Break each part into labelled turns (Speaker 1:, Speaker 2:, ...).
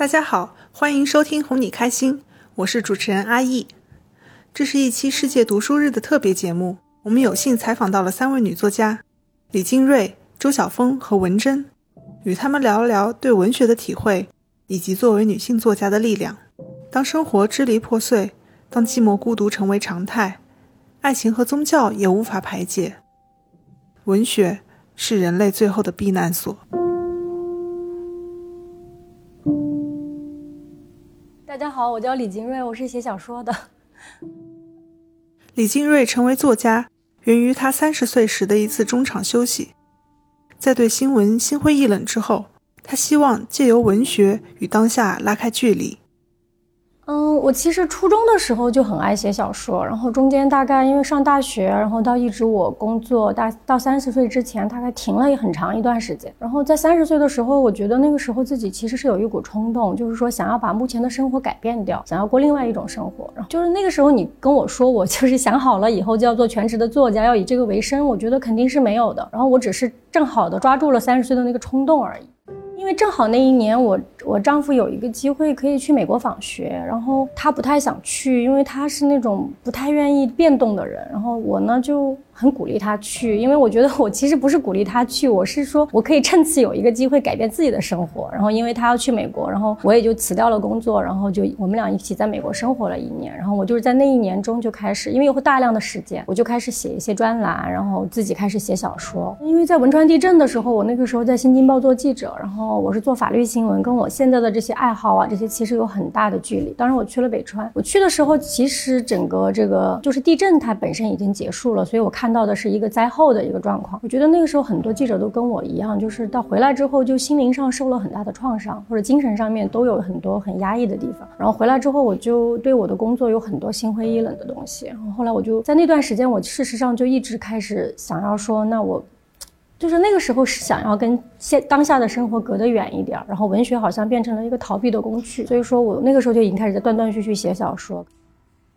Speaker 1: 大家好，欢迎收听哄你开心，我是主持人阿易。这是一期世界读书日的特别节目，我们有幸采访到了三位女作家李金瑞、周晓峰和文珍，与他们聊一聊对文学的体会，以及作为女性作家的力量。当生活支离破碎，当寂寞孤独成为常态，爱情和宗教也无法排解，文学是人类最后的避难所。
Speaker 2: 大家好，我叫李金瑞，我是写小说的。
Speaker 1: 李金瑞成为作家，源于他三十岁时的一次中场休息，在对新闻心灰意冷之后，他希望借由文学与当下拉开距离。
Speaker 2: 嗯，我其实初中的时候就很爱写小说，然后中间大概因为上大学，然后到一直我工作大到三十岁之前，大概停了也很长一段时间。然后在三十岁的时候，我觉得那个时候自己其实是有一股冲动，就是说想要把目前的生活改变掉，想要过另外一种生活。然后就是那个时候你跟我说我就是想好了以后就要做全职的作家，要以这个为生，我觉得肯定是没有的。然后我只是正好的抓住了三十岁的那个冲动而已。因为正好那一年，我我丈夫有一个机会可以去美国访学，然后他不太想去，因为他是那种不太愿意变动的人，然后我呢就。很鼓励他去，因为我觉得我其实不是鼓励他去，我是说我可以趁此有一个机会改变自己的生活。然后因为他要去美国，然后我也就辞掉了工作，然后就我们俩一起在美国生活了一年。然后我就是在那一年中就开始，因为有大量的时间，我就开始写一些专栏，然后自己开始写小说。因为在汶川地震的时候，我那个时候在新京报做记者，然后我是做法律新闻，跟我现在的这些爱好啊这些其实有很大的距离。当然我去了北川，我去的时候其实整个这个就是地震它本身已经结束了，所以我看。看到的是一个灾后的一个状况，我觉得那个时候很多记者都跟我一样，就是到回来之后就心灵上受了很大的创伤，或者精神上面都有很多很压抑的地方。然后回来之后，我就对我的工作有很多心灰意冷的东西。然后后来我就在那段时间，我事实上就一直开始想要说，那我就是那个时候是想要跟现当下的生活隔得远一点。然后文学好像变成了一个逃避的工具，所以说我那个时候就已经开始在断断续续写小说。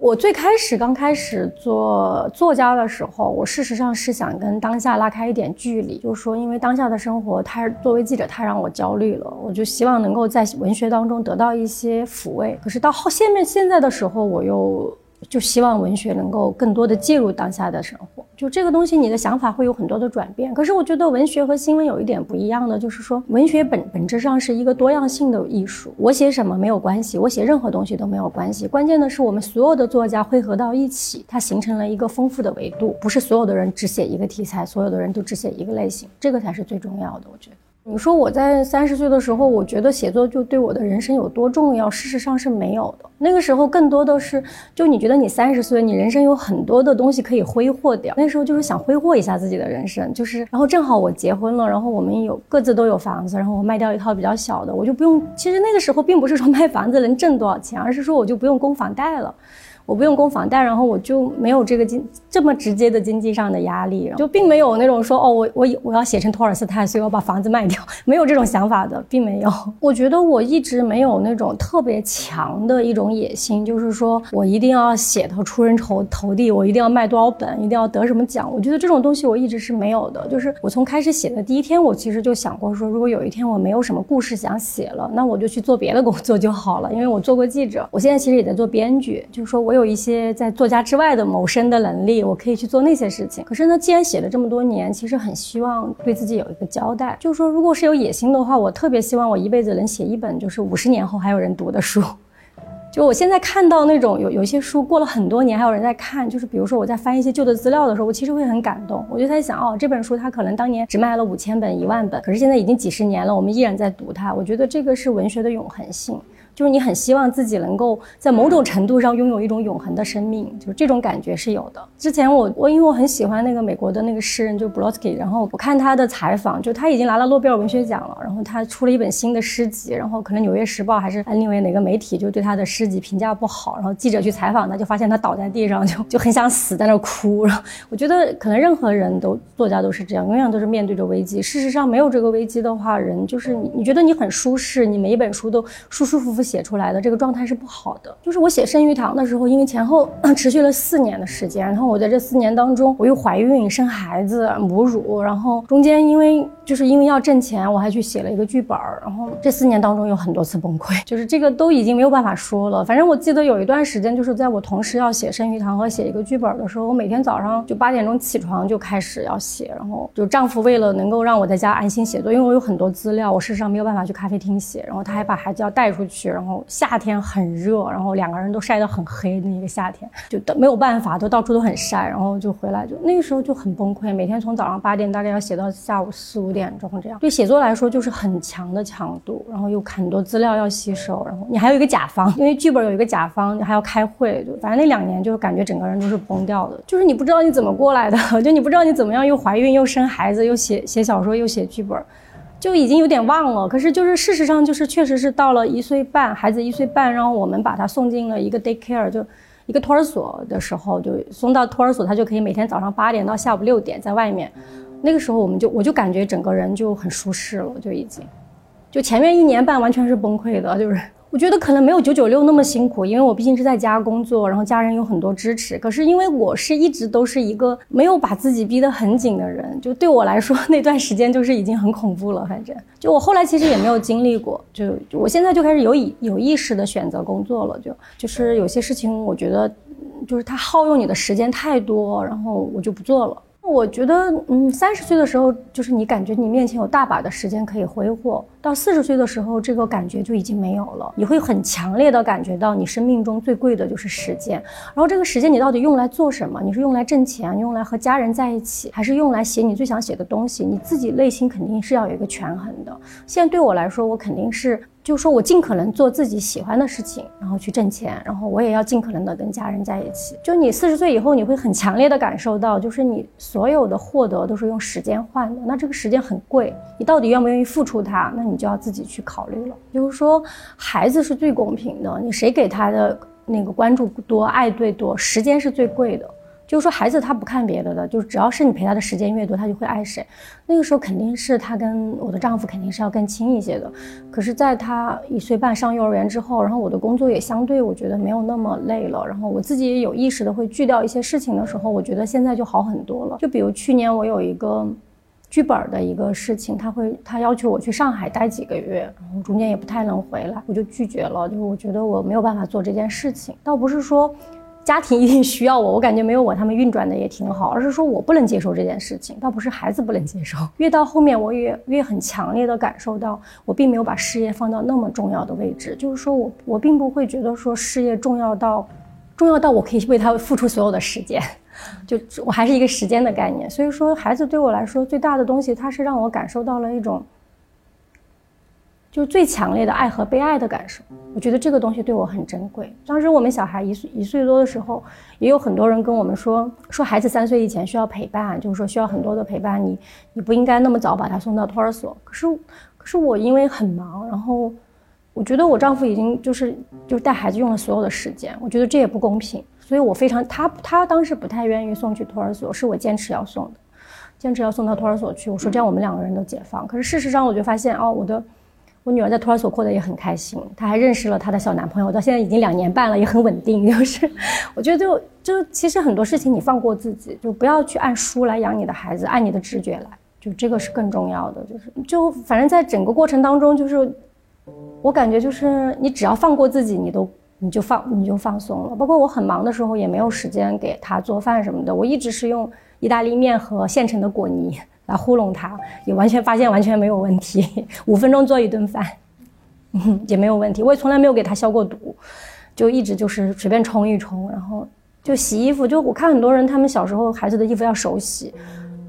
Speaker 2: 我最开始刚开始做作家的时候，我事实上是想跟当下拉开一点距离，就是说，因为当下的生活，太作为记者太让我焦虑了，我就希望能够在文学当中得到一些抚慰。可是到后现面现在的时候，我又。就希望文学能够更多的介入当下的生活，就这个东西，你的想法会有很多的转变。可是我觉得文学和新闻有一点不一样的，就是说文学本本质上是一个多样性的艺术。我写什么没有关系，我写任何东西都没有关系。关键的是我们所有的作家汇合到一起，它形成了一个丰富的维度，不是所有的人只写一个题材，所有的人都只写一个类型，这个才是最重要的。我觉得。你说我在三十岁的时候，我觉得写作就对我的人生有多重要？事实上是没有的。那个时候更多的是，就你觉得你三十岁，你人生有很多的东西可以挥霍掉。那时候就是想挥霍一下自己的人生，就是然后正好我结婚了，然后我们有各自都有房子，然后我卖掉一套比较小的，我就不用。其实那个时候并不是说卖房子能挣多少钱，而是说我就不用供房贷了。我不用供房贷，然后我就没有这个经这么直接的经济上的压力，就并没有那种说哦，我我我要写成托尔斯泰，所以我把房子卖掉，没有这种想法的，并没有。我觉得我一直没有那种特别强的一种野心，就是说我一定要写到出人头头地，我一定要卖多少本，一定要得什么奖。我觉得这种东西我一直是没有的。就是我从开始写的第一天，我其实就想过说，如果有一天我没有什么故事想写了，那我就去做别的工作就好了。因为我做过记者，我现在其实也在做编剧，就是说我。我有一些在作家之外的谋生的能力，我可以去做那些事情。可是呢，既然写了这么多年，其实很希望对自己有一个交代。就是说，如果是有野心的话，我特别希望我一辈子能写一本，就是五十年后还有人读的书。就我现在看到那种有有一些书过了很多年还有人在看，就是比如说我在翻一些旧的资料的时候，我其实会很感动。我就在想，哦，这本书它可能当年只卖了五千本、一万本，可是现在已经几十年了，我们依然在读它。我觉得这个是文学的永恒性。就是你很希望自己能够在某种程度上拥有一种永恒的生命，就是这种感觉是有的。之前我我因为我很喜欢那个美国的那个诗人就 Brodsky，然后我看他的采访，就他已经拿了诺贝尔文学奖了，然后他出了一本新的诗集，然后可能《纽约时报》还是另外哪个媒体就对他的诗集评价不好，然后记者去采访他，就发现他倒在地上就 就很想死在那哭。然后我觉得可能任何人都作家都是这样，永远都是面对着危机。事实上没有这个危机的话，人就是你你觉得你很舒适，你每一本书都舒舒服服。写出来的这个状态是不好的。就是我写生育堂的时候，因为前后 持续了四年的时间，然后我在这四年当中，我又怀孕、生孩子、母乳，然后中间因为就是因为要挣钱，我还去写了一个剧本儿，然后这四年当中有很多次崩溃，就是这个都已经没有办法说了。反正我记得有一段时间，就是在我同时要写生育堂和写一个剧本的时候，我每天早上就八点钟起床就开始要写，然后就丈夫为了能够让我在家安心写作，因为我有很多资料，我事实上没有办法去咖啡厅写，然后他还把孩子要带出去，然后夏天很热，然后两个人都晒得很黑，那个夏天就没有办法，都到处都很晒，然后就回来就那个时候就很崩溃，每天从早上八点大概要写到下午四五点钟这样，对写作来说就是很强的强度，然后又很多资料要吸收，然后你还有一个甲方，因为剧本有一个甲方，你还要开会，就反正那两年就感觉整个人都是崩掉的，就是你不知道你怎么过来的，就你不知道你怎么样又怀孕又生孩子又写写小说又写剧本。就已经有点忘了，可是就是事实上就是确实是到了一岁半，孩子一岁半，然后我们把他送进了一个 daycare，就一个托儿所的时候，就送到托儿所，他就可以每天早上八点到下午六点在外面。那个时候我们就我就感觉整个人就很舒适了，就已经，就前面一年半完全是崩溃的，就是。我觉得可能没有九九六那么辛苦，因为我毕竟是在家工作，然后家人有很多支持。可是因为我是一直都是一个没有把自己逼得很紧的人，就对我来说那段时间就是已经很恐怖了。反正就我后来其实也没有经历过，就我现在就开始有意有意识的选择工作了。就就是有些事情我觉得，就是它耗用你的时间太多，然后我就不做了。我觉得，嗯，三十岁的时候，就是你感觉你面前有大把的时间可以挥霍；到四十岁的时候，这个感觉就已经没有了。你会很强烈的感觉到，你生命中最贵的就是时间。然后这个时间你到底用来做什么？你是用来挣钱，用来和家人在一起，还是用来写你最想写的东西？你自己内心肯定是要有一个权衡的。现在对我来说，我肯定是。就是说我尽可能做自己喜欢的事情，然后去挣钱，然后我也要尽可能的跟家人在一起。就你四十岁以后，你会很强烈的感受到，就是你所有的获得都是用时间换的，那这个时间很贵，你到底愿不愿意付出它？那你就要自己去考虑了。就是说，孩子是最公平的，你谁给他的那个关注多，爱最多，时间是最贵的。就是说，孩子他不看别的的，就是只要是你陪他的时间越多，他就会爱谁。那个时候肯定是他跟我的丈夫肯定是要更亲一些的。可是，在他一岁半上幼儿园之后，然后我的工作也相对我觉得没有那么累了，然后我自己也有意识的会拒掉一些事情的时候，我觉得现在就好很多了。就比如去年我有一个剧本的一个事情，他会他要求我去上海待几个月，然后中间也不太能回来，我就拒绝了。就是我觉得我没有办法做这件事情，倒不是说。家庭一定需要我，我感觉没有我他们运转的也挺好，而是说我不能接受这件事情，倒不是孩子不能接受。越到后面，我也越很强烈的感受到，我并没有把事业放到那么重要的位置，就是说我我并不会觉得说事业重要到，重要到我可以为他付出所有的时间，就我还是一个时间的概念。所以说，孩子对我来说最大的东西，它是让我感受到了一种。就是最强烈的爱和被爱的感受，我觉得这个东西对我很珍贵。当时我们小孩一岁一岁多的时候，也有很多人跟我们说，说孩子三岁以前需要陪伴，就是说需要很多的陪伴，你你不应该那么早把他送到托儿所。可是，可是我因为很忙，然后我觉得我丈夫已经就是就是带孩子用了所有的时间，我觉得这也不公平，所以我非常他他当时不太愿意送去托儿所，是我坚持要送的，坚持要送到托儿所去。我说这样我们两个人都解放。可是事实上我就发现哦，我的。我女儿在托儿所过得也很开心，她还认识了她的小男朋友，到现在已经两年半了，也很稳定。就是，我觉得就就其实很多事情你放过自己，就不要去按书来养你的孩子，按你的直觉来，就这个是更重要的。就是就反正在整个过程当中，就是我感觉就是你只要放过自己，你都你就放你就放松了。包括我很忙的时候，也没有时间给他做饭什么的，我一直是用意大利面和现成的果泥。来糊弄他，也完全发现完全没有问题，五分钟做一顿饭，也没有问题。我也从来没有给他消过毒，就一直就是随便冲一冲，然后就洗衣服。就我看很多人，他们小时候孩子的衣服要手洗。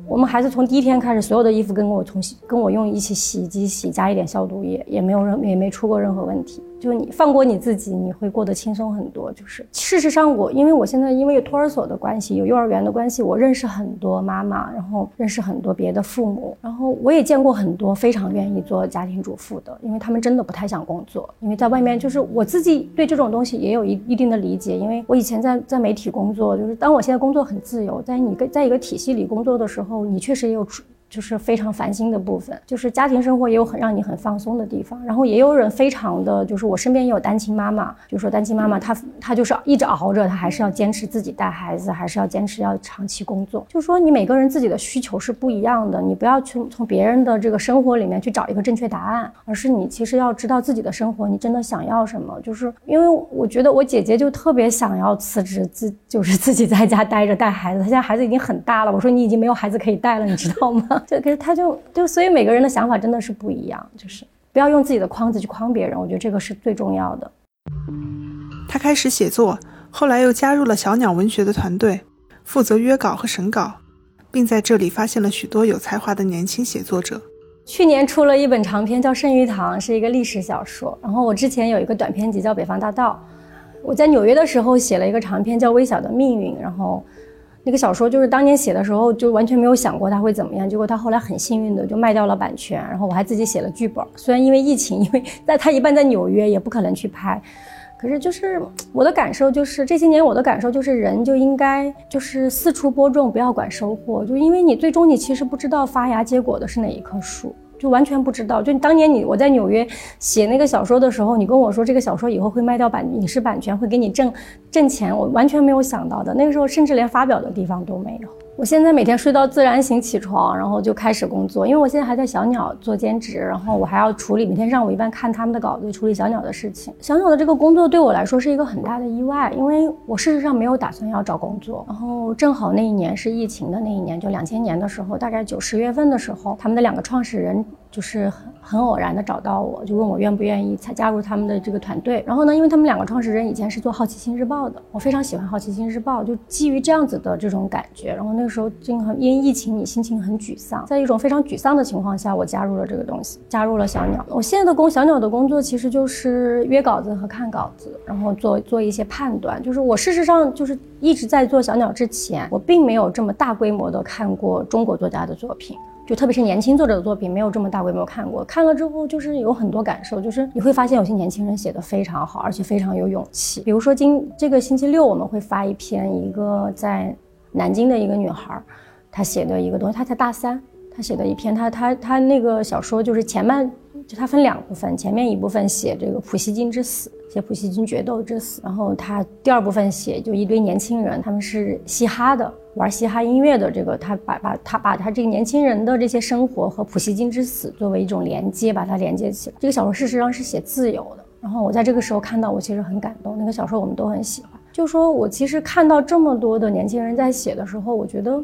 Speaker 2: 我们孩子从第一天开始，所有的衣服跟我从洗，跟我用一起洗衣机洗，加一点消毒液，也没有任也没出过任何问题。就你放过你自己，你会过得轻松很多。就是事实上，我因为我现在因为有托儿所的关系，有幼儿园的关系，我认识很多妈妈，然后认识很多别的父母，然后我也见过很多非常愿意做家庭主妇的，因为他们真的不太想工作，因为在外面就是我自己对这种东西也有一一定的理解，因为我以前在在媒体工作，就是当我现在工作很自由，在你在一个体系里工作的时候，你确实也有。就是非常烦心的部分，就是家庭生活也有很让你很放松的地方，然后也有人非常的，就是我身边也有单亲妈妈，就说单亲妈妈她她就是一直熬着，她还是要坚持自己带孩子，还是要坚持要长期工作。就说你每个人自己的需求是不一样的，你不要去从别人的这个生活里面去找一个正确答案，而是你其实要知道自己的生活，你真的想要什么。就是因为我觉得我姐姐就特别想要辞职，自就是自己在家待着带孩子，她现在孩子已经很大了，我说你已经没有孩子可以带了，你知道吗？就可是他就就所以每个人的想法真的是不一样，就是不要用自己的框子去框别人，我觉得这个是最重要的。
Speaker 1: 他开始写作，后来又加入了小鸟文学的团队，负责约稿和审稿，并在这里发现了许多有才华的年轻写作者。
Speaker 2: 去年出了一本长篇叫《圣鱼堂》，是一个历史小说。然后我之前有一个短篇集叫《北方大道》，我在纽约的时候写了一个长篇叫《微小的命运》，然后。那个小说就是当年写的时候就完全没有想过它会怎么样，结果它后来很幸运的就卖掉了版权，然后我还自己写了剧本。虽然因为疫情，因为在它一般在纽约也不可能去拍，可是就是我的感受就是这些年我的感受就是人就应该就是四处播种，不要管收获，就因为你最终你其实不知道发芽结果的是哪一棵树。就完全不知道，就当年你我在纽约写那个小说的时候，你跟我说这个小说以后会卖掉版影视版权，会给你挣挣钱，我完全没有想到的。那个时候甚至连发表的地方都没有。我现在每天睡到自然醒起床，然后就开始工作，因为我现在还在小鸟做兼职，然后我还要处理每天上午一般看他们的稿子，处理小鸟的事情。小鸟的这个工作对我来说是一个很大的意外，因为我事实上没有打算要找工作，然后正好那一年是疫情的那一年，就两千年的时候，大概九十月份的时候，他们的两个创始人。就是很很偶然的找到我，就问我愿不愿意才加入他们的这个团队。然后呢，因为他们两个创始人以前是做《好奇心日报》的，我非常喜欢《好奇心日报》，就基于这样子的这种感觉。然后那个时候经常因疫情，你心情很沮丧，在一种非常沮丧的情况下，我加入了这个东西，加入了小鸟。我现在的工小鸟的工作其实就是约稿子和看稿子，然后做做一些判断。就是我事实上就是一直在做小鸟之前，我并没有这么大规模的看过中国作家的作品。就特别是年轻作者的作品，没有这么大规模看过。看了之后，就是有很多感受，就是你会发现有些年轻人写的非常好，而且非常有勇气。比如说今这个星期六我们会发一篇，一个在南京的一个女孩，她写的一个东西，她才大三，她写的一篇，她她她那个小说就是前半，就它分两部分，前面一部分写这个普希金之死。写普希金决斗之死，然后他第二部分写就一堆年轻人，他们是嘻哈的，玩嘻哈音乐的。这个他把把他把他这个年轻人的这些生活和普希金之死作为一种连接，把它连接起来。这个小说事实上是写自由的。然后我在这个时候看到，我其实很感动。那个小说我们都很喜欢。就说我其实看到这么多的年轻人在写的时候，我觉得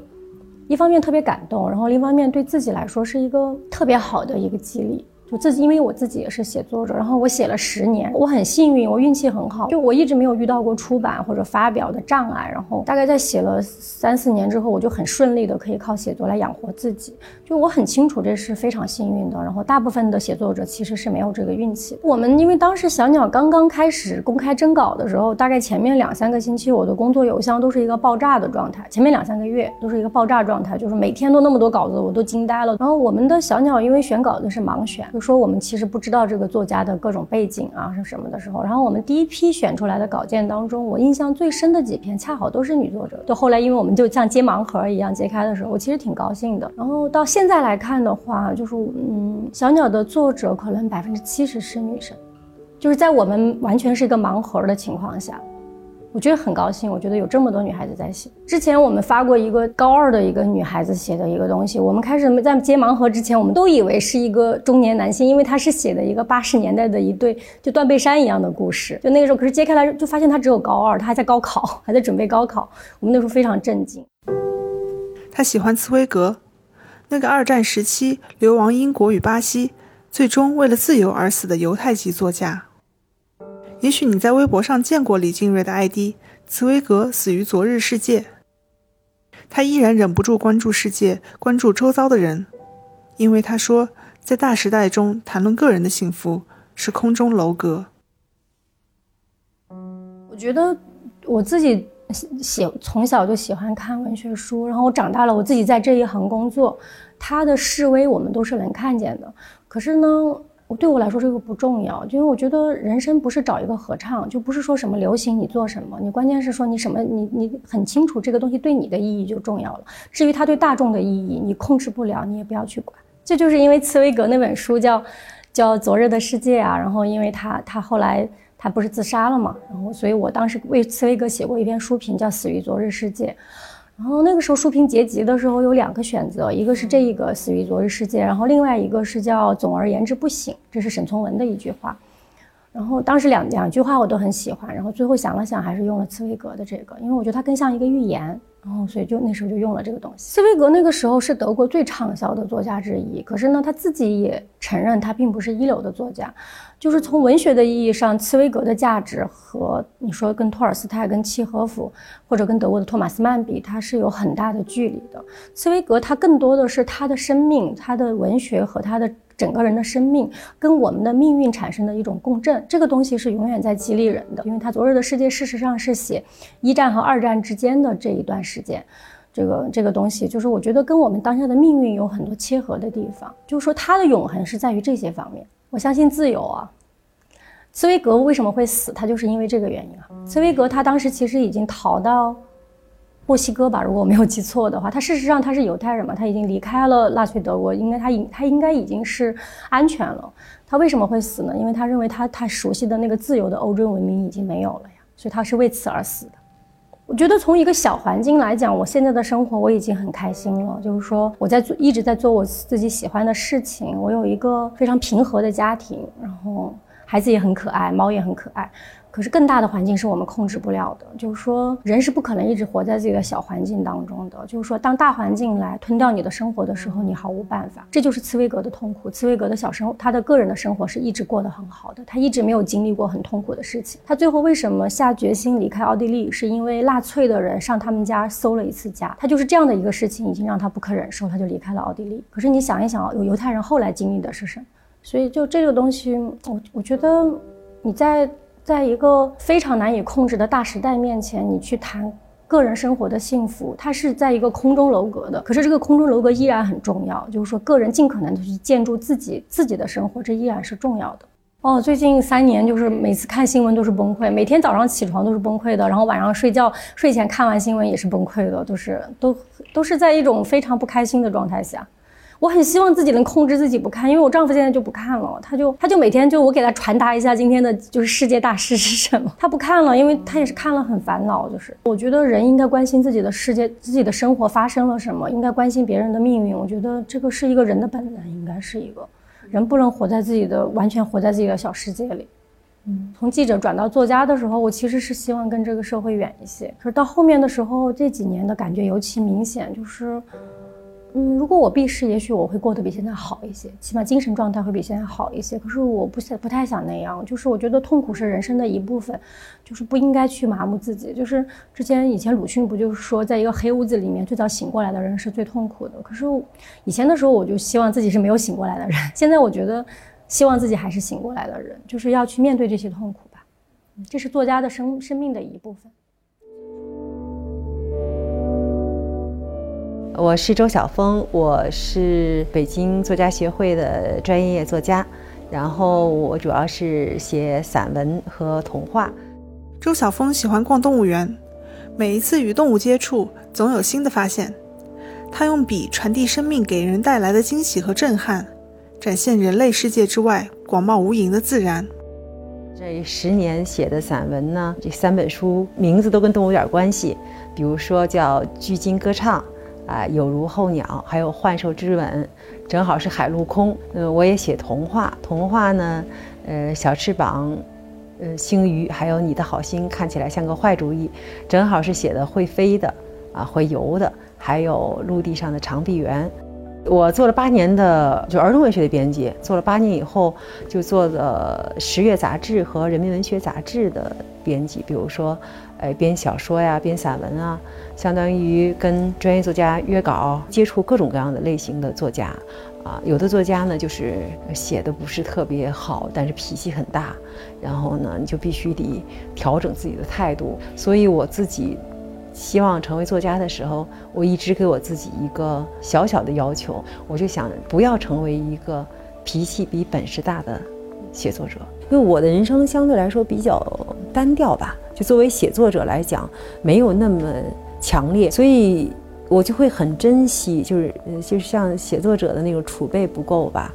Speaker 2: 一方面特别感动，然后另一方面对自己来说是一个特别好的一个激励。我自己，因为我自己也是写作者，然后我写了十年，我很幸运，我运气很好，就我一直没有遇到过出版或者发表的障碍。然后大概在写了三四年之后，我就很顺利的可以靠写作来养活自己。就我很清楚这是非常幸运的。然后大部分的写作者其实是没有这个运气。我们因为当时小鸟刚刚开始公开征稿的时候，大概前面两三个星期，我的工作邮箱都是一个爆炸的状态。前面两三个月都是一个爆炸状态，就是每天都那么多稿子，我都惊呆了。然后我们的小鸟因为选稿子是盲选。说我们其实不知道这个作家的各种背景啊是什么的时候，然后我们第一批选出来的稿件当中，我印象最深的几篇恰好都是女作者。就后来因为我们就像揭盲盒一样揭开的时候，我其实挺高兴的。然后到现在来看的话，就是嗯，小鸟的作者可能百分之七十是女生，就是在我们完全是一个盲盒的情况下。我觉得很高兴，我觉得有这么多女孩子在写。之前我们发过一个高二的一个女孩子写的一个东西，我们开始在接盲盒之前，我们都以为是一个中年男性，因为他是写的一个八十年代的一对就断背山一样的故事。就那个时候，可是揭开来就发现他只有高二，他还在高考，还在准备高考。我们那时候非常震惊。
Speaker 1: 他喜欢茨威格，那个二战时期流亡英国与巴西，最终为了自由而死的犹太籍作家。也许你在微博上见过李静瑞的 ID“ 茨威格死于昨日世界”，他依然忍不住关注世界，关注周遭的人，因为他说，在大时代中谈论个人的幸福是空中楼阁。
Speaker 2: 我觉得我自己喜从小就喜欢看文学书，然后我长大了，我自己在这一行工作，他的示威我们都是能看见的。可是呢？对我来说这个不重要，因为我觉得人生不是找一个合唱，就不是说什么流行你做什么，你关键是说你什么，你你很清楚这个东西对你的意义就重要了。至于它对大众的意义，你控制不了，你也不要去管。这就是因为茨威格那本书叫叫《昨日的世界》啊，然后因为他他后来他不是自杀了嘛，然后所以我当时为茨威格写过一篇书评，叫《死于昨日世界》。然后那个时候书评结集的时候有两个选择，一个是这一个死于昨日世界，然后另外一个是叫总而言之不醒，这是沈从文的一句话。然后当时两两句话我都很喜欢，然后最后想了想还是用了茨威格的这个，因为我觉得它更像一个预言。然后所以就那时候就用了这个东西。茨威格那个时候是德国最畅销的作家之一，可是呢他自己也承认他并不是一流的作家。就是从文学的意义上，茨威格的价值和你说跟托尔斯泰、跟契诃夫或者跟德国的托马斯曼比，他是有很大的距离的。茨威格他更多的是他的生命、他的文学和他的整个人的生命跟我们的命运产生的一种共振，这个东西是永远在激励人的。因为他昨日的世界事实上是写一战和二战之间的这一段时间，这个这个东西就是我觉得跟我们当下的命运有很多切合的地方。就是说他的永恒是在于这些方面。我相信自由啊。茨威格为什么会死？他就是因为这个原因啊。茨威格他当时其实已经逃到墨西哥吧，如果我没有记错的话。他事实上他是犹太人嘛，他已经离开了纳粹德国，应该他应他应该已经是安全了。他为什么会死呢？因为他认为他他熟悉的那个自由的欧洲文明已经没有了呀，所以他是为此而死的。我觉得从一个小环境来讲，我现在的生活我已经很开心了。就是说，我在做一直在做我自己喜欢的事情，我有一个非常平和的家庭，然后孩子也很可爱，猫也很可爱。可是更大的环境是我们控制不了的，就是说人是不可能一直活在自己的小环境当中的。就是说，当大环境来吞掉你的生活的时候，你毫无办法。这就是茨威格的痛苦。茨威格的小生，他的个人的生活是一直过得很好的，他一直没有经历过很痛苦的事情。他最后为什么下决心离开奥地利，是因为纳粹的人上他们家搜了一次家。他就是这样的一个事情已经让他不可忍受，他就离开了奥地利。可是你想一想，有犹太人后来经历的是什么？所以就这个东西，我我觉得你在。在一个非常难以控制的大时代面前，你去谈个人生活的幸福，它是在一个空中楼阁的。可是这个空中楼阁依然很重要，就是说个人尽可能的去建筑自己自己的生活，这依然是重要的。哦，最近三年就是每次看新闻都是崩溃，每天早上起床都是崩溃的，然后晚上睡觉睡前看完新闻也是崩溃的，都是都都是在一种非常不开心的状态下。我很希望自己能控制自己不看，因为我丈夫现在就不看了，他就他就每天就我给他传达一下今天的就是世界大事是什么，他不看了，因为他也是看了很烦恼。就是我觉得人应该关心自己的世界、自己的生活发生了什么，应该关心别人的命运。我觉得这个是一个人的本能，应该是一个人不能活在自己的完全活在自己的小世界里。嗯，从记者转到作家的时候，我其实是希望跟这个社会远一些，可是到后面的时候，这几年的感觉尤其明显，就是。嗯，如果我避世，也许我会过得比现在好一些，起码精神状态会比现在好一些。可是我不想，不太想那样。就是我觉得痛苦是人生的一部分，就是不应该去麻木自己。就是之前以前鲁迅不就是说，在一个黑屋子里面，最早醒过来的人是最痛苦的。可是以前的时候，我就希望自己是没有醒过来的人。现在我觉得，希望自己还是醒过来的人，就是要去面对这些痛苦吧。这是作家的生生命的一部分。
Speaker 3: 我是周晓峰，我是北京作家协会的专业作家，然后我主要是写散文和童话。
Speaker 1: 周晓峰喜欢逛动物园，每一次与动物接触，总有新的发现。他用笔传递生命给人带来的惊喜和震撼，展现人类世界之外广袤无垠的自然。
Speaker 3: 这十年写的散文呢，这三本书名字都跟动物有点关系，比如说叫《巨鲸歌唱》。啊，有如候鸟，还有幻兽之吻，正好是海陆空。呃，我也写童话，童话呢，呃，小翅膀，呃，星鱼，还有你的好心，看起来像个坏主意，正好是写的会飞的，啊，会游的，还有陆地上的长臂猿。我做了八年的就儿童文学的编辑，做了八年以后，就做了《十月》杂志和《人民文学》杂志的编辑。比如说，哎，编小说呀，编散文啊，相当于跟专业作家约稿，接触各种各样的类型的作家。啊，有的作家呢，就是写的不是特别好，但是脾气很大，然后呢，你就必须得调整自己的态度。所以我自己。希望成为作家的时候，我一直给我自己一个小小的要求，我就想不要成为一个脾气比本事大的写作者。因为我的人生相对来说比较单调吧，就作为写作者来讲，没有那么强烈，所以我就会很珍惜，就是就是像写作者的那种储备不够吧。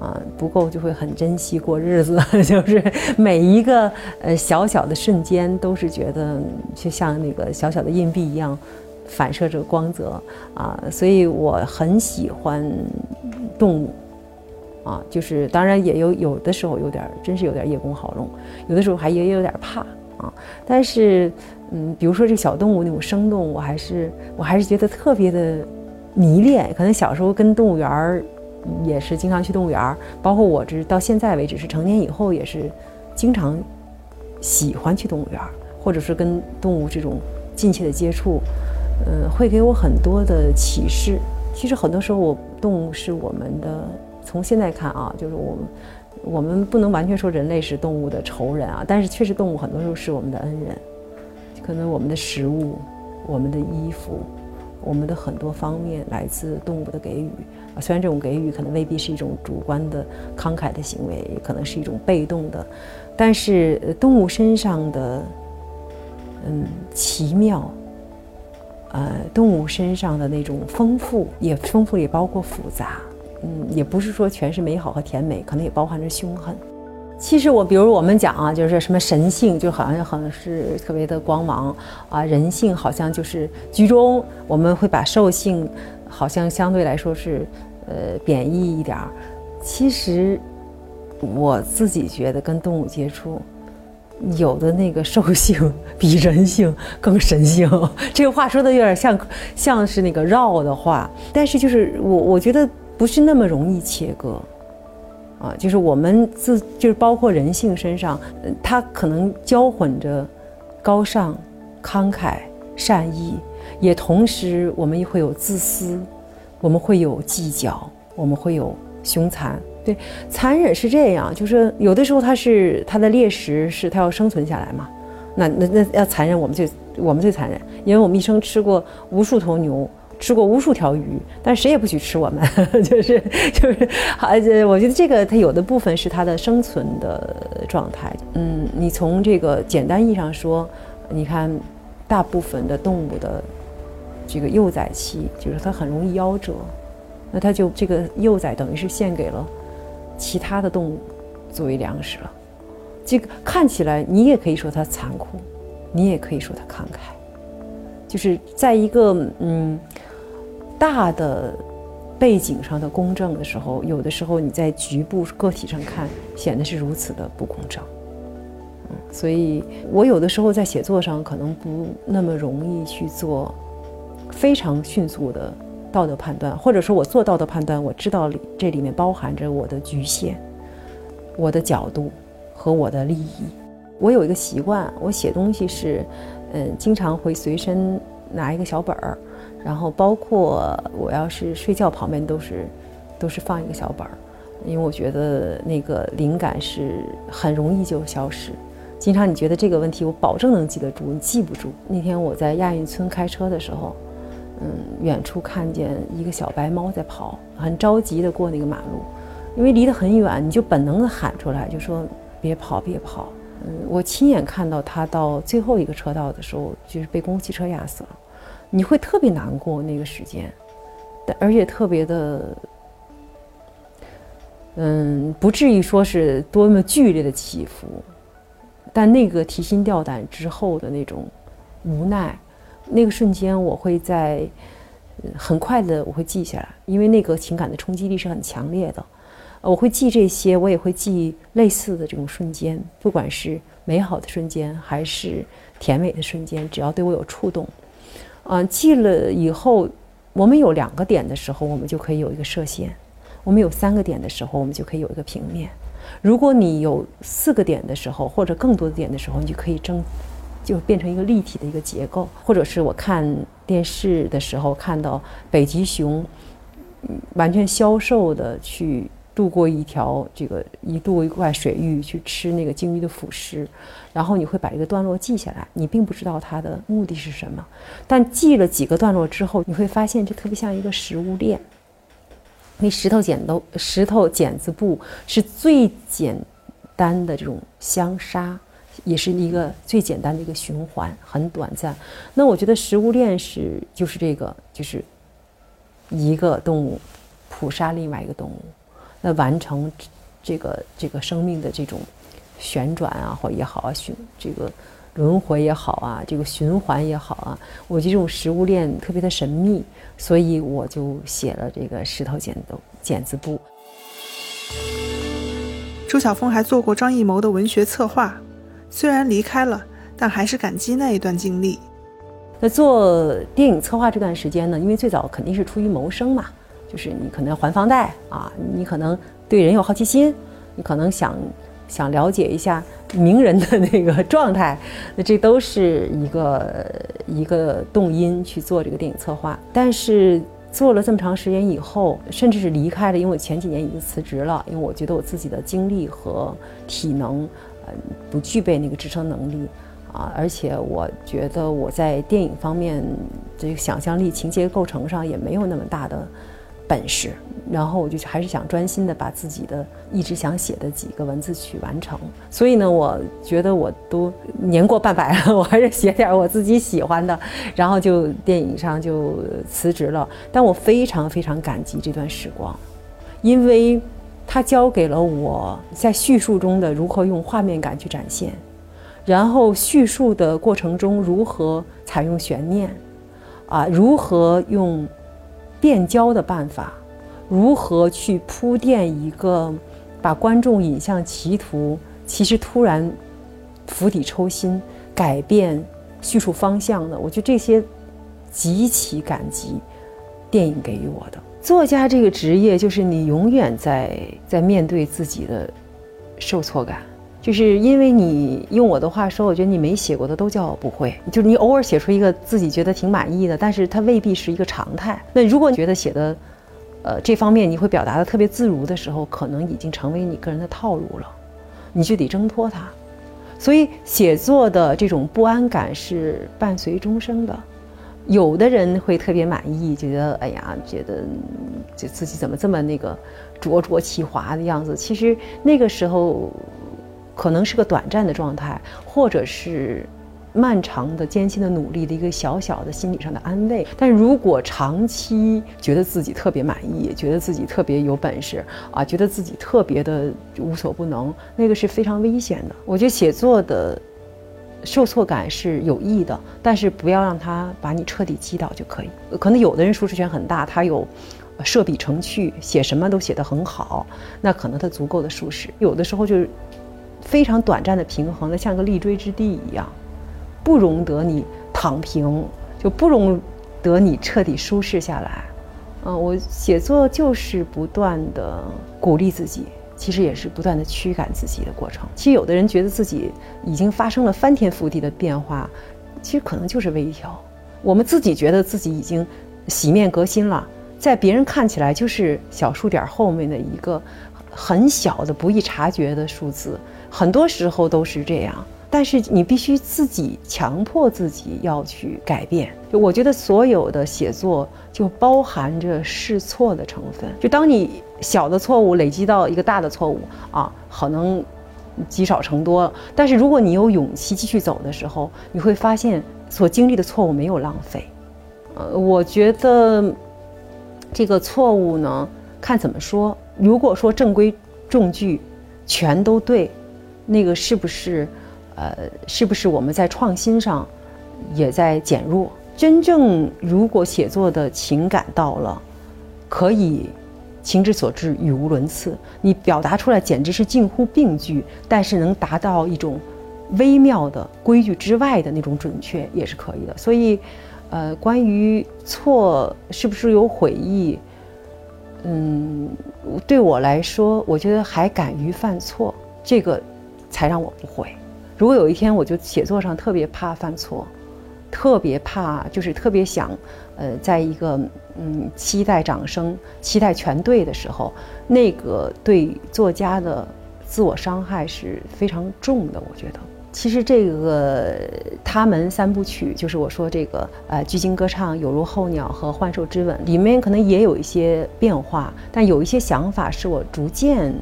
Speaker 3: 啊，不够就会很珍惜过日子，就是每一个呃小小的瞬间都是觉得就像那个小小的硬币一样，反射着光泽啊，所以我很喜欢动物啊，就是当然也有有的时候有点真是有点叶公好龙，有的时候还也有点怕啊，但是嗯，比如说这小动物那种生动，我还是我还是觉得特别的迷恋，可能小时候跟动物园儿。也是经常去动物园儿，包括我这到现在为止是成年以后也是经常喜欢去动物园儿，或者是跟动物这种近切的接触，嗯，会给我很多的启示。其实很多时候，我动物是我们的，从现在看啊，就是我们我们不能完全说人类是动物的仇人啊，但是确实动物很多时候是我们的恩人，可能我们的食物、我们的衣服。我们的很多方面来自动物的给予啊，虽然这种给予可能未必是一种主观的慷慨的行为，也可能是一种被动的，但是动物身上的嗯奇妙，呃，动物身上的那种丰富，也丰富也包括复杂，嗯，也不是说全是美好和甜美，可能也包含着凶狠。其实我，比如我们讲啊，就是什么神性，就好像好像是特别的光芒啊，人性好像就是居中。我们会把兽性，好像相对来说是，呃，贬义一点儿。其实，我自己觉得跟动物接触，有的那个兽性比人性更神性。这个话说的有点像，像是那个绕的话，但是就是我我觉得不是那么容易切割。啊，就是我们自就是包括人性身上，它可能交混着高尚、慷慨、善意，也同时我们也会有自私，我们会有计较，我们会有凶残。对，残忍是这样，就是有的时候它是它的猎食是它要生存下来嘛，那那那要残忍，我们最我们最残忍，因为我们一生吃过无数头牛。吃过无数条鱼，但谁也不许吃我们，就是就是，而且我觉得这个它有的部分是它的生存的状态。嗯，你从这个简单意义上说，你看，大部分的动物的这个幼崽期，就是它很容易夭折，那它就这个幼崽等于是献给了其他的动物作为粮食了。这个看起来你也可以说它残酷，你也可以说它慷慨，就是在一个嗯。大的背景上的公正的时候，有的时候你在局部个体上看，显得是如此的不公正。嗯，所以我有的时候在写作上可能不那么容易去做非常迅速的道德判断，或者说我做道德判断，我知道里这里面包含着我的局限、我的角度和我的利益。我有一个习惯，我写东西是，嗯，经常会随身拿一个小本儿。然后包括我要是睡觉旁边都是，都是放一个小本儿，因为我觉得那个灵感是很容易就消失。经常你觉得这个问题我保证能记得住，你记不住。那天我在亚运村开车的时候，嗯，远处看见一个小白猫在跑，很着急的过那个马路，因为离得很远，你就本能的喊出来，就说别跑别跑。嗯，我亲眼看到它到最后一个车道的时候，就是被公共汽车压死了。你会特别难过那个时间，但而且特别的，嗯，不至于说是多么剧烈的起伏，但那个提心吊胆之后的那种无奈，那个瞬间我会在很快的我会记下来，因为那个情感的冲击力是很强烈的，我会记这些，我也会记类似的这种瞬间，不管是美好的瞬间还是甜美的瞬间，只要对我有触动。啊，记了以后，我们有两个点的时候，我们就可以有一个射线；我们有三个点的时候，我们就可以有一个平面。如果你有四个点的时候，或者更多的点的时候，你就可以争，就变成一个立体的一个结构。或者是我看电视的时候看到北极熊，完全消瘦的去。渡过一条这个一渡一块水域去吃那个鲸鱼的腐尸，然后你会把这个段落记下来。你并不知道它的目的是什么，但记了几个段落之后，你会发现这特别像一个食物链。那石头剪刀、石头剪子布是最简单的这种相杀，也是一个最简单的一个循环，很短暂。那我觉得食物链是就是这个，就是一个动物捕杀另外一个动物，那完成这个这个生命的这种旋转啊，或也好啊，循这个轮回也好啊，这个循环也好啊，我觉得这种食物链特别的神秘。所以我就写了这个石头剪刀剪子布。
Speaker 1: 周晓峰还做过张艺谋的文学策划，虽然离开了，但还是感激那一段经历。
Speaker 3: 那做电影策划这段时间呢，因为最早肯定是出于谋生嘛，就是你可能要还房贷啊，你可能对人有好奇心，你可能想想了解一下名人的那个状态，那这都是一个一个动因去做这个电影策划。但是做了这么长时间以后，甚至是离开了，因为我前几年已经辞职了，因为我觉得我自己的精力和体能，呃，不具备那个支撑能力。啊，而且我觉得我在电影方面这个想象力、情节构成上也没有那么大的本事，然后我就还是想专心的把自己的一直想写的几个文字去完成。所以呢，我觉得我都年过半百了，我还是写点我自己喜欢的，然后就电影上就辞职了。但我非常非常感激这段时光，因为它教给了我在叙述中的如何用画面感去展现。然后叙述的过程中，如何采用悬念，啊，如何用变焦的办法，如何去铺垫一个把观众引向歧途，其实突然釜底抽薪，改变叙述方向的，我觉得这些极其感激电影给予我的。作家这个职业，就是你永远在在面对自己的受挫感。就是因为你用我的话说，我觉得你没写过的都叫不会。就是你偶尔写出一个自己觉得挺满意的，但是它未必是一个常态。那如果你觉得写的，呃，这方面你会表达的特别自如的时候，可能已经成为你个人的套路了，你就得挣脱它。所以写作的这种不安感是伴随终生的。有的人会特别满意，觉得哎呀，觉得就自己怎么这么那个灼灼其华的样子。其实那个时候。可能是个短暂的状态，或者是漫长的艰辛的努力的一个小小的心理上的安慰。但如果长期觉得自己特别满意，觉得自己特别有本事啊，觉得自己特别的无所不能，那个是非常危险的。我觉得写作的受挫感是有益的，但是不要让它把你彻底击倒就可以。可能有的人舒适圈很大，他有设笔成趣，写什么都写得很好，那可能他足够的舒适。有的时候就是。非常短暂的平衡，那像个立锥之地一样，不容得你躺平，就不容得你彻底舒适下来。嗯，我写作就是不断的鼓励自己，其实也是不断的驱赶自己的过程。其实有的人觉得自己已经发生了翻天覆地的变化，其实可能就是微调。我们自己觉得自己已经洗面革新了，在别人看起来就是小数点后面的一个很小的不易察觉的数字。很多时候都是这样，但是你必须自己强迫自己要去改变。就我觉得所有的写作就包含着试错的成分。就当你小的错误累积到一个大的错误啊，可能积少成多。但是如果你有勇气继续走的时候，你会发现所经历的错误没有浪费。呃，我觉得这个错误呢，看怎么说。如果说正规重句全都对。那个是不是，呃，是不是我们在创新上也在减弱？真正如果写作的情感到了，可以情之所至，语无伦次，你表达出来简直是近乎病句，但是能达到一种微妙的规矩之外的那种准确，也是可以的。所以，呃，关于错是不是有悔意，嗯，对我来说，我觉得还敢于犯错，这个。才让我不会。如果有一天我就写作上特别怕犯错，特别怕就是特别想，呃，在一个嗯期待掌声、期待全对的时候，那个对作家的自我伤害是非常重的。我觉得，其实这个他们三部曲，就是我说这个呃，巨鲸歌唱、有如候鸟和幻兽之吻，里面可能也有一些变化，但有一些想法是我逐渐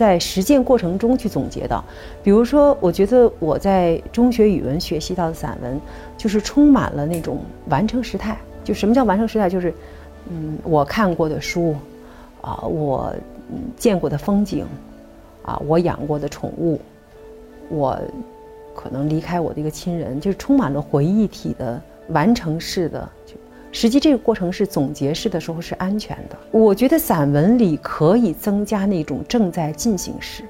Speaker 3: 在实践过程中去总结的。比如说，我觉得我在中学语文学习到的散文，就是充满了那种完成时态。就什么叫完成时态？就是嗯，我看过的书，啊，我见过的风景，啊，我养过的宠物。我可能离开我的一个亲人，就是充满了回忆体的完成式的。实际这个过程是总结式的时候是安全的。我觉得散文里可以增加那种正在进行时。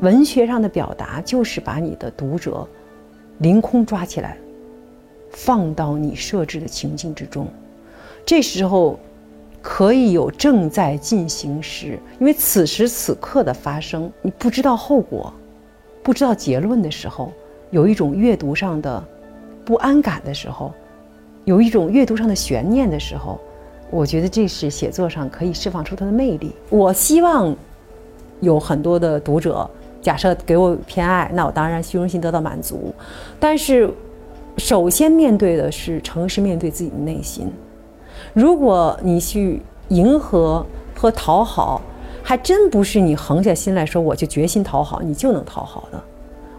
Speaker 3: 文学上的表达就是把你的读者凌空抓起来，放到你设置的情境之中。这时候可以有正在进行时，因为此时此刻的发生，你不知道后果。不知道结论的时候，有一种阅读上的不安感的时候，有一种阅读上的悬念的时候，我觉得这是写作上可以释放出它的魅力。我希望有很多的读者，假设给我偏爱，那我当然虚荣心得到满足。但是，首先面对的是诚实面对自己的内心。如果你去迎合和讨好。还真不是你横下心来说，我就决心讨好你就能讨好的。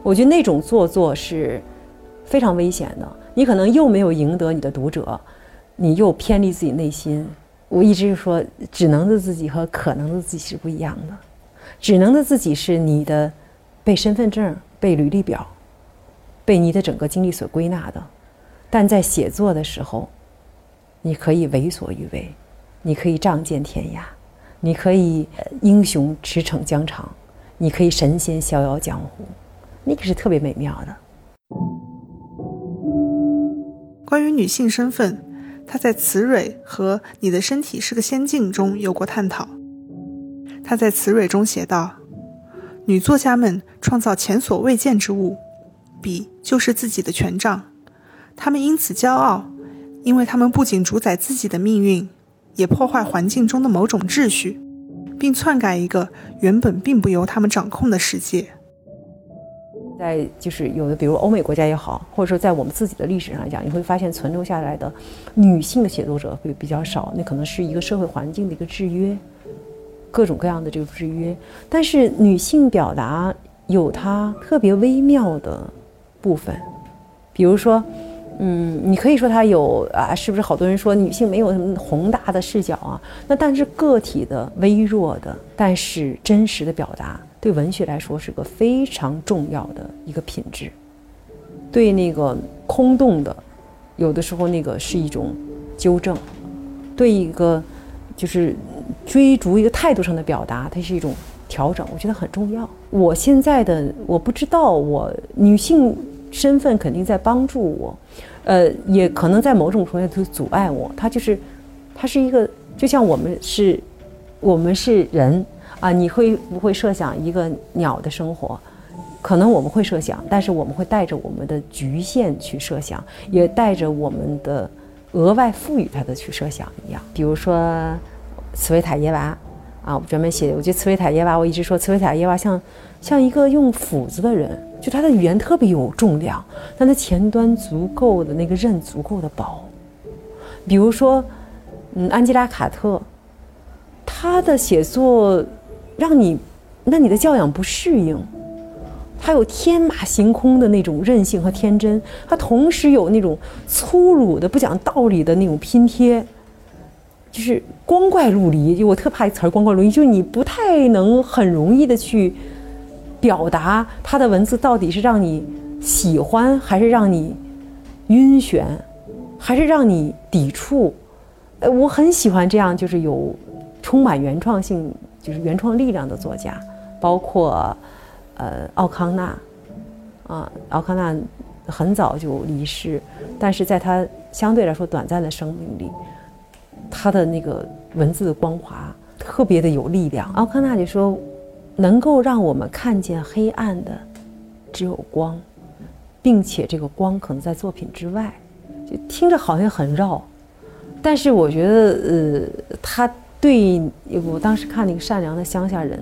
Speaker 3: 我觉得那种做作是非常危险的。你可能又没有赢得你的读者，你又偏离自己内心。我一直说，只能的自己和可能的自己是不一样的。只能的自己是你的被身份证、被履历表、被你的整个经历所归纳的。但在写作的时候，你可以为所欲为，你可以仗剑天涯。你可以英雄驰骋疆场，你可以神仙逍遥江湖，那个是特别美妙的。
Speaker 1: 关于女性身份，她在《雌蕊》和《你的身体是个仙境》中有过探讨。她在《雌蕊》中写道：“女作家们创造前所未见之物，笔就是自己的权杖，她们因此骄傲，因为她们不仅主宰自己的命运。”也破坏环境中的某种秩序，并篡改一个原本并不由他们掌控的世界。
Speaker 3: 在就是有的，比如欧美国家也好，或者说在我们自己的历史上来讲，你会发现存留下来的女性的写作者会比较少。那可能是一个社会环境的一个制约，各种各样的这个制约。但是女性表达有它特别微妙的部分，比如说。嗯，你可以说它有啊，是不是好多人说女性没有什么宏大的视角啊？那但是个体的微弱的，但是真实的表达，对文学来说是个非常重要的一个品质。对那个空洞的，有的时候那个是一种纠正；对一个就是追逐一个态度上的表达，它是一种调整。我觉得很重要。我现在的我不知道，我女性。身份肯定在帮助我，呃，也可能在某种程度上阻碍我。它就是，它是一个，就像我们是，我们是人啊。你会不会设想一个鸟的生活？可能我们会设想，但是我们会带着我们的局限去设想，也带着我们的额外赋予它的去设想一样。比如说，茨维塔耶娃啊，我专门写，我觉得茨维塔耶娃，我一直说茨维塔耶娃像像一个用斧子的人。就他的语言特别有重量，但他前端足够的那个刃足够的薄。比如说，嗯，安吉拉·卡特，他的写作让你，那你的教养不适应。他有天马行空的那种任性和天真，他同时有那种粗鲁的、不讲道理的那种拼贴，就是光怪陆离。就我特怕一词儿“光怪陆离”，就是你不太能很容易的去。表达他的文字到底是让你喜欢，还是让你晕眩，还是让你抵触？呃，我很喜欢这样，就是有充满原创性，就是原创力量的作家，包括呃奥康纳啊，奥康纳很早就离世，但是在他相对来说短暂的生命里，他的那个文字的光华特别的有力量。奥康纳就说。能够让我们看见黑暗的，只有光，并且这个光可能在作品之外，就听着好像很绕，但是我觉得，呃，他对我当时看那个善良的乡下人，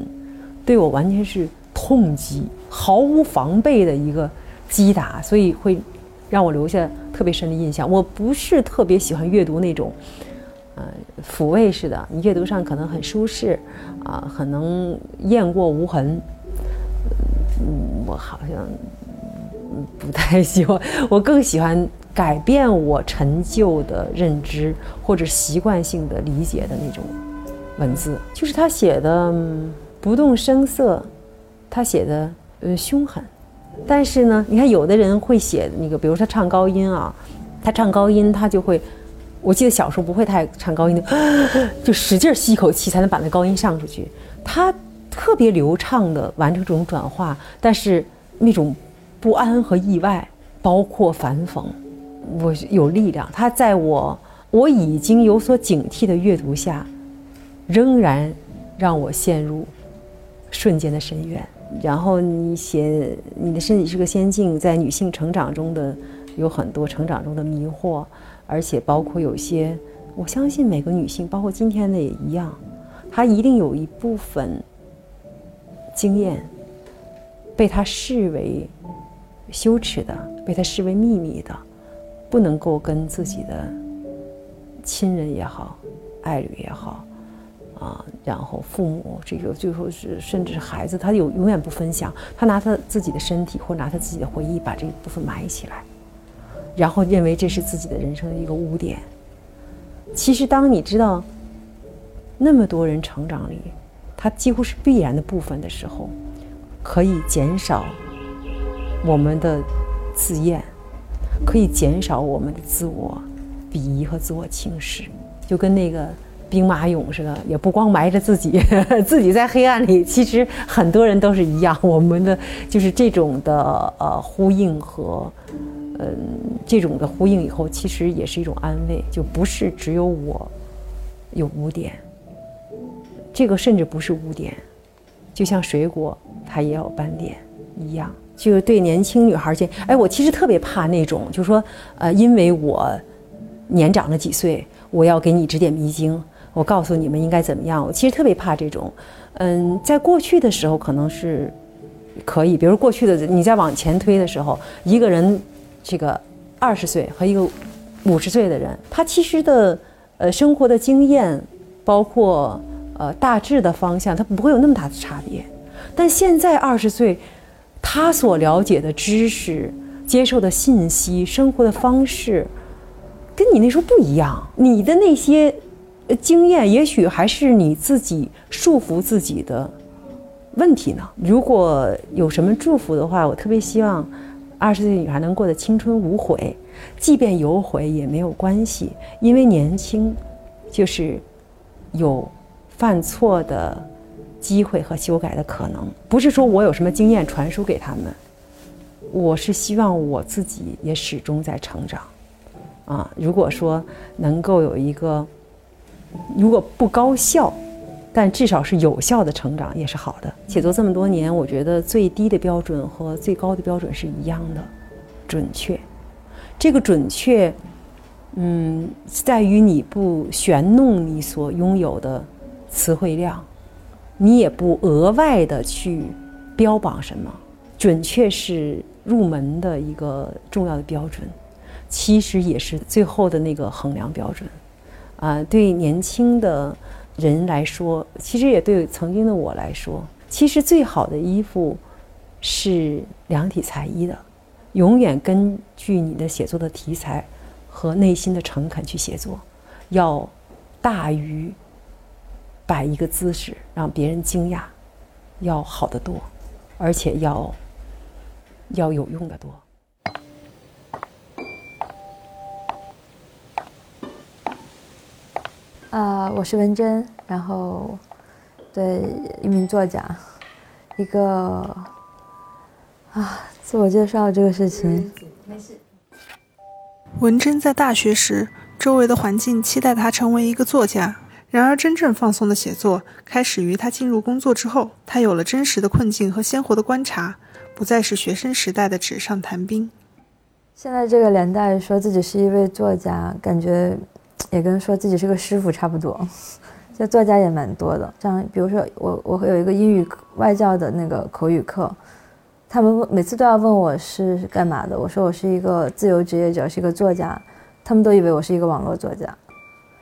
Speaker 3: 对我完全是痛击，毫无防备的一个击打，所以会让我留下特别深的印象。我不是特别喜欢阅读那种，呃，抚慰式的，你阅读上可能很舒适，啊，可能雁过无痕。嗯，我好像不太喜欢，我更喜欢改变我陈旧的认知或者习惯性的理解的那种文字，就是他写的不动声色，他写的呃凶狠，但是呢，你看有的人会写那个，比如说唱高音啊，他唱高音他就会，我记得小时候不会太唱高音的，就使劲吸一口气才能把那高音上出去，他。特别流畅地完成这种转化，但是那种不安和意外，包括反讽，我有力量。他在我我已经有所警惕的阅读下，仍然让我陷入瞬间的深渊。然后你写你的身体是个仙境，在女性成长中的有很多成长中的迷惑，而且包括有些，我相信每个女性，包括今天的也一样，她一定有一部分。经验被他视为羞耻的，被他视为秘密的，不能够跟自己的亲人也好、爱侣也好啊，然后父母这个最后是甚至是孩子，他有永远不分享，他拿他自己的身体或拿他自己的回忆把这一部分埋起来，然后认为这是自己的人生的一个污点。其实，当你知道那么多人成长里。它几乎是必然的部分的时候，可以减少我们的自厌，可以减少我们的自我鄙夷和自我轻视，就跟那个兵马俑似的，也不光埋着自己，自己在黑暗里，其实很多人都是一样。我们的就是这种的呃呼应和嗯这种的呼应以后，其实也是一种安慰，就不是只有我有污点。这个甚至不是污点，就像水果它也有斑点一样。就是对年轻女孩儿，哎，我其实特别怕那种，就是说，呃，因为我年长了几岁，我要给你指点迷津，我告诉你们应该怎么样。我其实特别怕这种。嗯，在过去的时候可能是可以，比如过去的你再往前推的时候，一个人这个二十岁和一个五十岁的人，他其实的呃生活的经验包括。呃，大致的方向他不会有那么大的差别，但现在二十岁，他所了解的知识、接受的信息、生活的方式，跟你那时候不一样。你的那些经验，也许还是你自己束缚自己的问题呢。如果有什么祝福的话，我特别希望二十岁女孩能过得青春无悔，即便有悔也没有关系，因为年轻就是有。犯错的机会和修改的可能，不是说我有什么经验传输给他们，我是希望我自己也始终在成长。啊，如果说能够有一个，如果不高效，但至少是有效的成长也是好的。写作这么多年，我觉得最低的标准和最高的标准是一样的，准确。这个准确，嗯，在于你不玄弄你所拥有的。词汇量，你也不额外的去标榜什么，准确是入门的一个重要的标准，其实也是最后的那个衡量标准。啊，对年轻的人来说，其实也对曾经的我来说，其实最好的衣服是量体裁衣的，永远根据你的写作的题材和内心的诚恳去写作，要大于。摆一个姿势让别人惊讶，要好得多，而且要要有用的多。
Speaker 4: 啊，我是文珍，然后对一名作家，一个啊，自我介绍这个事情。没事。
Speaker 1: 文珍在大学时，周围的环境期待她成为一个作家。然而，真正放松的写作开始于他进入工作之后。他有了真实的困境和鲜活的观察，不再是学生时代的纸上谈兵。
Speaker 4: 现在这个年代，说自己是一位作家，感觉也跟说自己是个师傅差不多。就作家也蛮多的。像比如说我我会有一个英语外教的那个口语课，他们每次都要问我是干嘛的，我说我是一个自由职业者，是一个作家，他们都以为我是一个网络作家，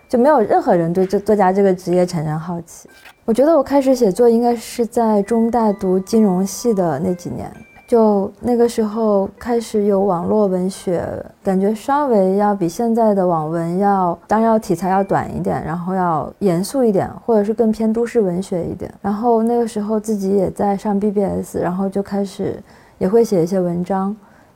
Speaker 4: 就没有任何人对这作家这个职业产生好奇。我觉得我开始写作应该是在中大读金融系的那几年。就那个时候开始有网络文学，感觉稍微要比现在的网文要，当然要题材要短一点，然后要严肃一点，或者是更偏都市文学一点。然后那个时候自己也在上 BBS，然后就开始也会写一些文章，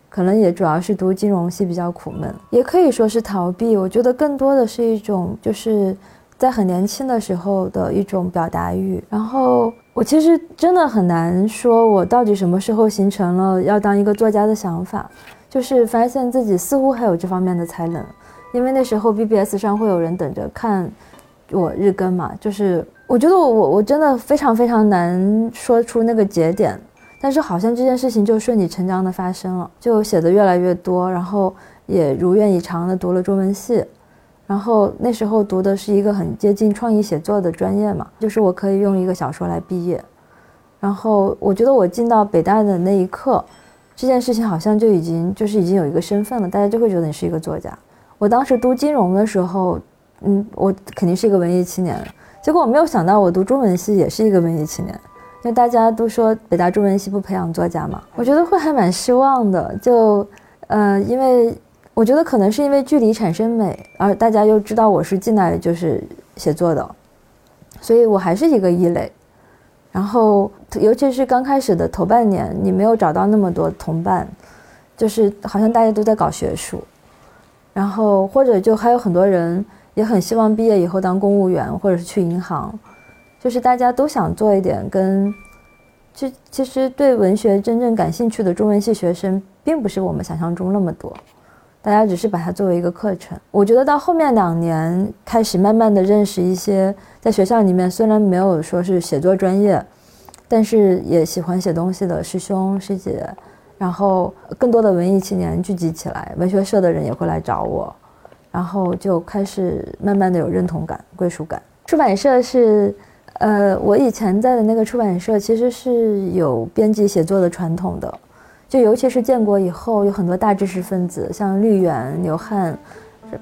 Speaker 4: 可能也主要是读金融系比较苦闷，也可以说是逃避。我觉得更多的是一种就是在很年轻的时候的一种表达欲，然后。我其实真的很难说，我到底什么时候形成了要当一个作家的想法，就是发现自己似乎还有这方面的才能，因为那时候 BBS 上会有人等着看我日更嘛，就是我觉得我我我真的非常非常难说出那个节点，但是好像这件事情就顺理成章的发生了，就写的越来越多，然后也如愿以偿的读了中文系。然后那时候读的是一个很接近创意写作的专业嘛，就是我可以用一个小说来毕业。然后我觉得我进到北大的那一刻，这件事情好像就已经就是已经有一个身份了，大家就会觉得你是一个作家。我当时读金融的时候，嗯，我肯定是一个文艺青年。结果我没有想到我读中文系也是一个文艺青年，因为大家都说北大中文系不培养作家嘛，我觉得会还蛮失望的。就，呃，因为。我觉得可能是因为距离产生美，而大家又知道我是进来就是写作的，所以我还是一个异类。然后，尤其是刚开始的头半年，你没有找到那么多同伴，就是好像大家都在搞学术，然后或者就还有很多人也很希望毕业以后当公务员或者是去银行，就是大家都想做一点跟，其其实对文学真正感兴趣的中文系学生，并不是我们想象中那么多。大家只是把它作为一个课程。我觉得到后面两年开始慢慢的认识一些在学校里面虽然没有说是写作专业，但是也喜欢写东西的师兄师姐，然后更多的文艺青年聚集起来，文学社的人也会来找我，然后就开始慢慢的有认同感、归属感。出版社是，呃，我以前在的那个出版社其实是有编辑写作的传统的。就尤其是建国以后，有很多大知识分子，像绿原、刘汉，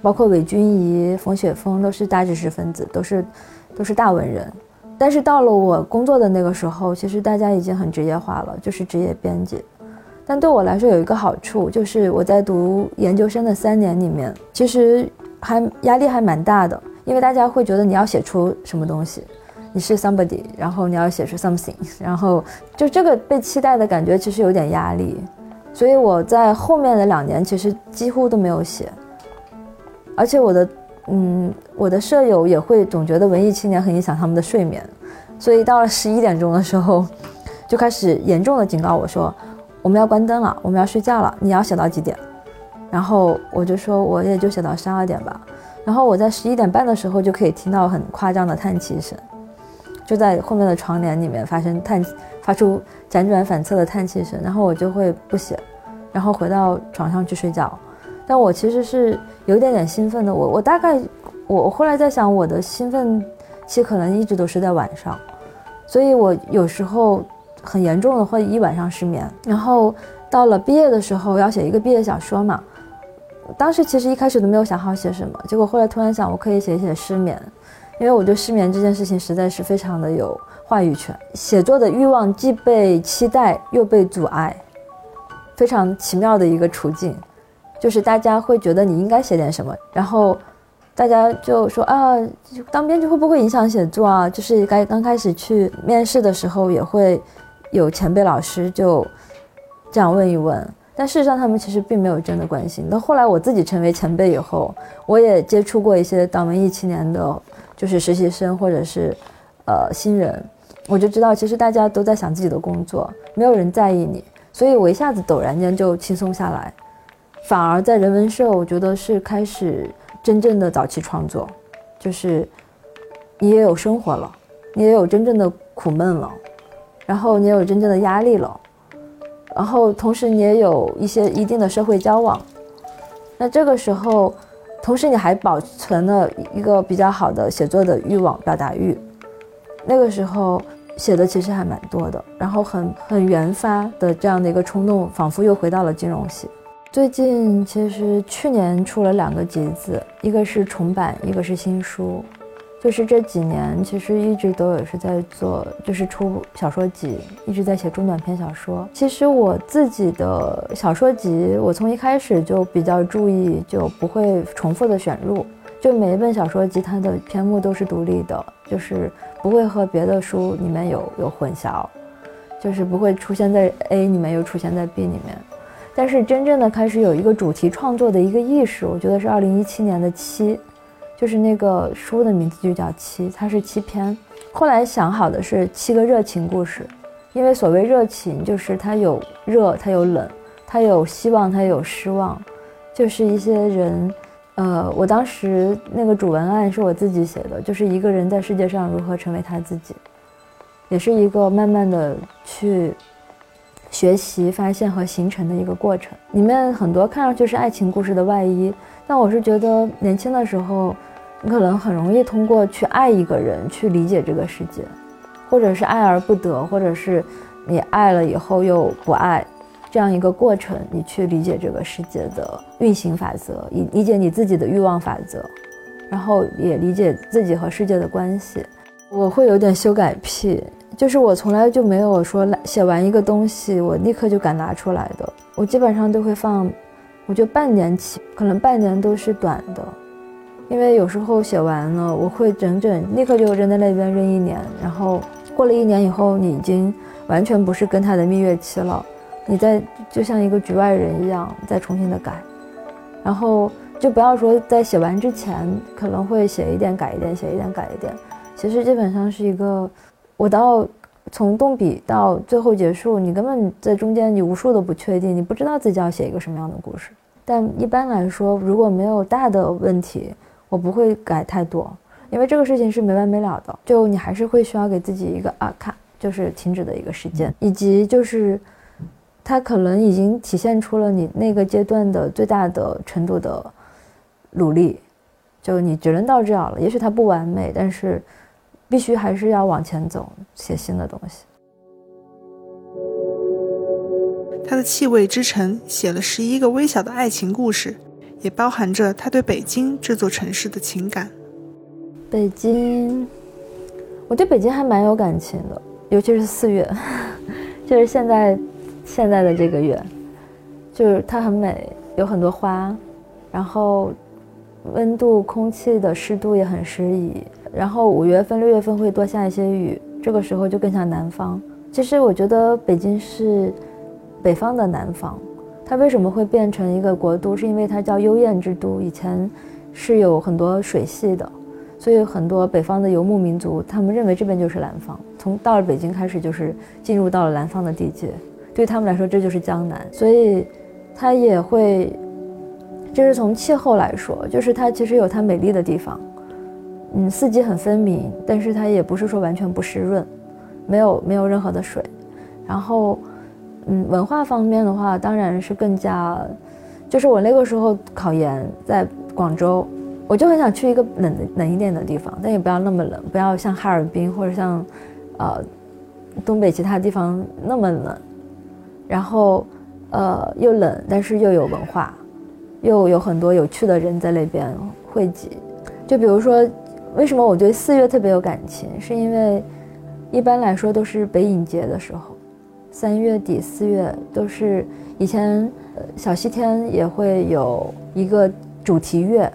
Speaker 4: 包括韦君怡、冯雪峰，都是大知识分子，都是都是大文人。但是到了我工作的那个时候，其实大家已经很职业化了，就是职业编辑。但对我来说有一个好处，就是我在读研究生的三年里面，其实还压力还蛮大的，因为大家会觉得你要写出什么东西。你是 somebody，然后你要写出 something，然后就这个被期待的感觉其实有点压力，所以我在后面的两年其实几乎都没有写，而且我的嗯我的舍友也会总觉得文艺青年很影响他们的睡眠，所以到了十一点钟的时候，就开始严重的警告我说我们要关灯了，我们要睡觉了，你要写到几点？然后我就说我也就写到十二点吧，然后我在十一点半的时候就可以听到很夸张的叹气声。就在后面的床帘里面发生叹，发出辗转反侧的叹气声，然后我就会不写，然后回到床上去睡觉。但我其实是有点点兴奋的，我我大概我后来在想，我的兴奋期可能一直都是在晚上，所以我有时候很严重的会一晚上失眠。然后到了毕业的时候要写一个毕业小说嘛，当时其实一开始都没有想好写什么，结果后来突然想，我可以写写失眠。因为我对失眠这件事情实在是非常的有话语权，写作的欲望既被期待又被阻碍，非常奇妙的一个处境，就是大家会觉得你应该写点什么，然后大家就说啊，当编剧会不会影响写作啊？就是该刚开始去面试的时候，也会有前辈老师就这样问一问，但事实上他们其实并没有真的关心。到后来我自己成为前辈以后，我也接触过一些当文艺青年的。就是实习生或者是，呃新人，我就知道其实大家都在想自己的工作，没有人在意你，所以我一下子陡然间就轻松下来，反而在人文社，我觉得是开始真正的早期创作，就是你也有生活了，你也有真正的苦闷了，然后你也有真正的压力了，然后同时你也有一些一定的社会交往，那这个时候。同时你还保存了一个比较好的写作的欲望、表达欲。那个时候写的其实还蛮多的，然后很很原发的这样的一个冲动，仿佛又回到了金融系。最近其实去年出了两个集子，一个是重版，一个是新书。就是这几年，其实一直都有是在做，就是出小说集，一直在写中短篇小说。其实我自己的小说集，我从一开始就比较注意，就不会重复的选入，就每一本小说集它的篇目都是独立的，就是不会和别的书里面有有混淆，就是不会出现在 A 里面又出现在 B 里面。但是真正的开始有一个主题创作的一个意识，我觉得是二零一七年的七。就是那个书的名字就叫七，它是七篇。后来想好的是七个热情故事，因为所谓热情，就是它有热，它有冷，它有希望，它有失望，就是一些人。呃，我当时那个主文案是我自己写的，就是一个人在世界上如何成为他自己，也是一个慢慢的去学习、发现和形成的一个过程。里面很多看上去是爱情故事的外衣，但我是觉得年轻的时候。你可能很容易通过去爱一个人去理解这个世界，或者是爱而不得，或者是你爱了以后又不爱，这样一个过程，你去理解这个世界的运行法则，理理解你自己的欲望法则，然后也理解自己和世界的关系。我会有点修改癖，就是我从来就没有说写完一个东西我立刻就敢拿出来的，我基本上都会放，我觉得半年起，可能半年都是短的。因为有时候写完了，我会整整立刻就扔在那边扔一年，然后过了一年以后，你已经完全不是跟他的蜜月期了，你在就像一个局外人一样再重新的改，然后就不要说在写完之前可能会写一点改一点，写一点改一点，其实基本上是一个，我到从动笔到最后结束，你根本在中间你无数的不确定，你不知道自己要写一个什么样的故事，但一般来说如果没有大的问题。我不会改太多，因为这个事情是没完没了的。就你还是会需要给自己一个啊卡，就是停止的一个时间，以及就是，它可能已经体现出了你那个阶段的最大的程度的努力。就你只能到这样了，也许它不完美，但是必须还是要往前走，写新的东西。
Speaker 1: 他的气味之城写了十一个微小的爱情故事。也包含着他对北京这座城市的情感。
Speaker 4: 北京，我对北京还蛮有感情的，尤其是四月，就是现在，现在的这个月，就是它很美，有很多花，然后温度、空气的湿度也很适宜。然后五月份、六月份会多下一些雨，这个时候就更像南方。其实我觉得北京是北方的南方。它为什么会变成一个国都？是因为它叫幽燕之都，以前是有很多水系的，所以很多北方的游牧民族，他们认为这边就是南方。从到了北京开始，就是进入到了南方的地界，对他们来说这就是江南。所以它也会，就是从气候来说，就是它其实有它美丽的地方，嗯，四季很分明，但是它也不是说完全不湿润，没有没有任何的水，然后。嗯，文化方面的话，当然是更加，就是我那个时候考研在广州，我就很想去一个冷冷一点的地方，但也不要那么冷，不要像哈尔滨或者像，呃，东北其他地方那么冷，然后，呃，又冷，但是又有文化，又有很多有趣的人在那边汇集。就比如说，为什么我对四月特别有感情，是因为一般来说都是北影节的时候。三月底四月都是以前，小西天也会有一个主题月，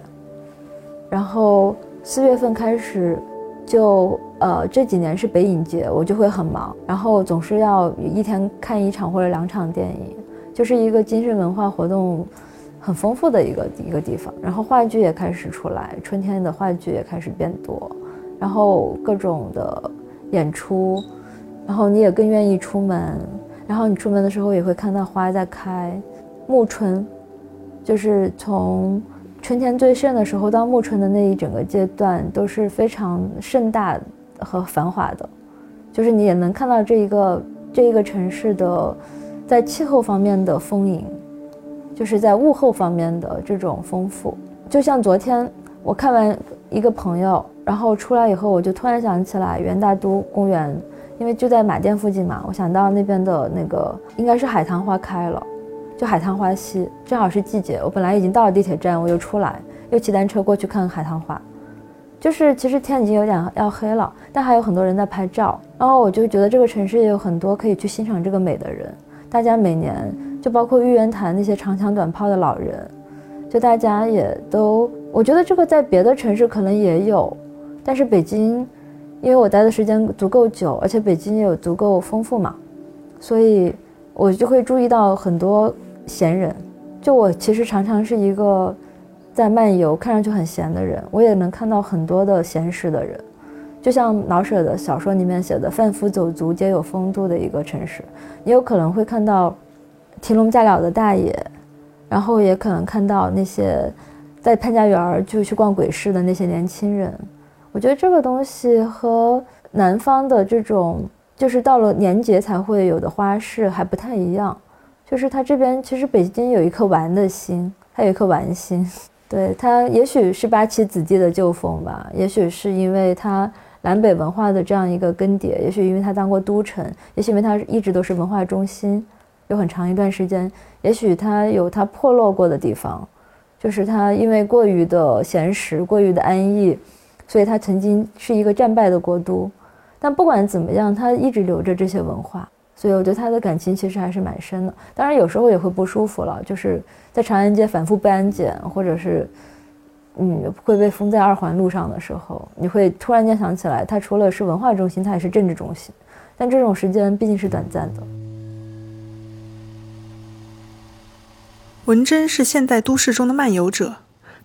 Speaker 4: 然后四月份开始，就呃这几年是北影节，我就会很忙，然后总是要一天看一场或者两场电影，就是一个精神文化活动很丰富的一个一个地方。然后话剧也开始出来，春天的话剧也开始变多，然后各种的演出。然后你也更愿意出门，然后你出门的时候也会看到花在开，暮春，就是从春天最盛的时候到暮春的那一整个阶段都是非常盛大和繁华的，就是你也能看到这一个这一个城市的在气候方面的丰盈，就是在物候方面的这种丰富，就像昨天我看完一个朋友，然后出来以后，我就突然想起来元大都公园，因为就在马甸附近嘛，我想到那边的那个应该是海棠花开了，就海棠花溪，正好是季节。我本来已经到了地铁站，我又出来，又骑单车过去看海棠花。就是其实天已经有点要黑了，但还有很多人在拍照。然后我就觉得这个城市也有很多可以去欣赏这个美的人。大家每年就包括玉渊潭那些长枪短炮的老人，就大家也都，我觉得这个在别的城市可能也有，但是北京，因为我待的时间足够久，而且北京也有足够丰富嘛，所以我就会注意到很多闲人。就我其实常常是一个。在漫游，看上去很闲的人，我也能看到很多的闲适的人，就像老舍的小说里面写的“贩夫走卒皆有风度”的一个城市。你有可能会看到提笼架鸟的大爷，然后也可能看到那些在潘家园就去逛鬼市的那些年轻人。我觉得这个东西和南方的这种就是到了年节才会有的花市还不太一样，就是他这边其实北京有一颗玩的心，他有一颗玩心。对他，也许是八旗子弟的旧风吧，也许是因为他南北文化的这样一个更迭，也许因为他当过都城，也许因为他一直都是文化中心，有很长一段时间，也许他有他破落过的地方，就是他因为过于的闲适，过于的安逸，所以他曾经是一个战败的国都，但不管怎么样，他一直留着这些文化。所以我觉得他的感情其实还是蛮深的，当然有时候也会不舒服了，就是在长安街反复被安检，或者是，嗯，会被封在二环路上的时候，你会突然间想起来，它除了是文化中心，它也是政治中心，但这种时间毕竟是短暂的。
Speaker 1: 文珍是现代都市中的漫游者，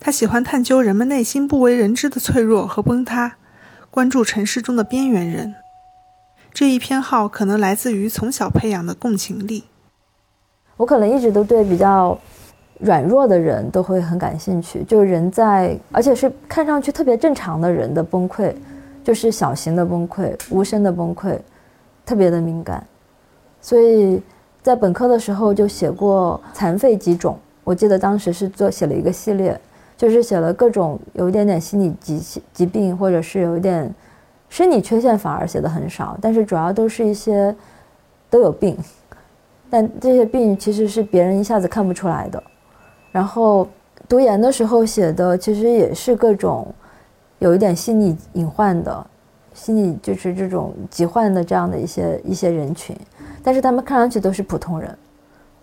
Speaker 1: 他喜欢探究人们内心不为人知的脆弱和崩塌，关注城市中的边缘人。这一偏好可能来自于从小培养的共情力。
Speaker 4: 我可能一直都对比较软弱的人都会很感兴趣，就是人在，而且是看上去特别正常的人的崩溃，就是小型的崩溃、无声的崩溃，特别的敏感。所以在本科的时候就写过残废几种，我记得当时是做写了一个系列，就是写了各种有一点点心理疾疾病，或者是有一点。生理缺陷反而写的很少，但是主要都是一些都有病，但这些病其实是别人一下子看不出来的。然后读研的时候写的其实也是各种有一点心理隐患的，心理就是这种疾患的这样的一些一些人群，但是他们看上去都是普通人。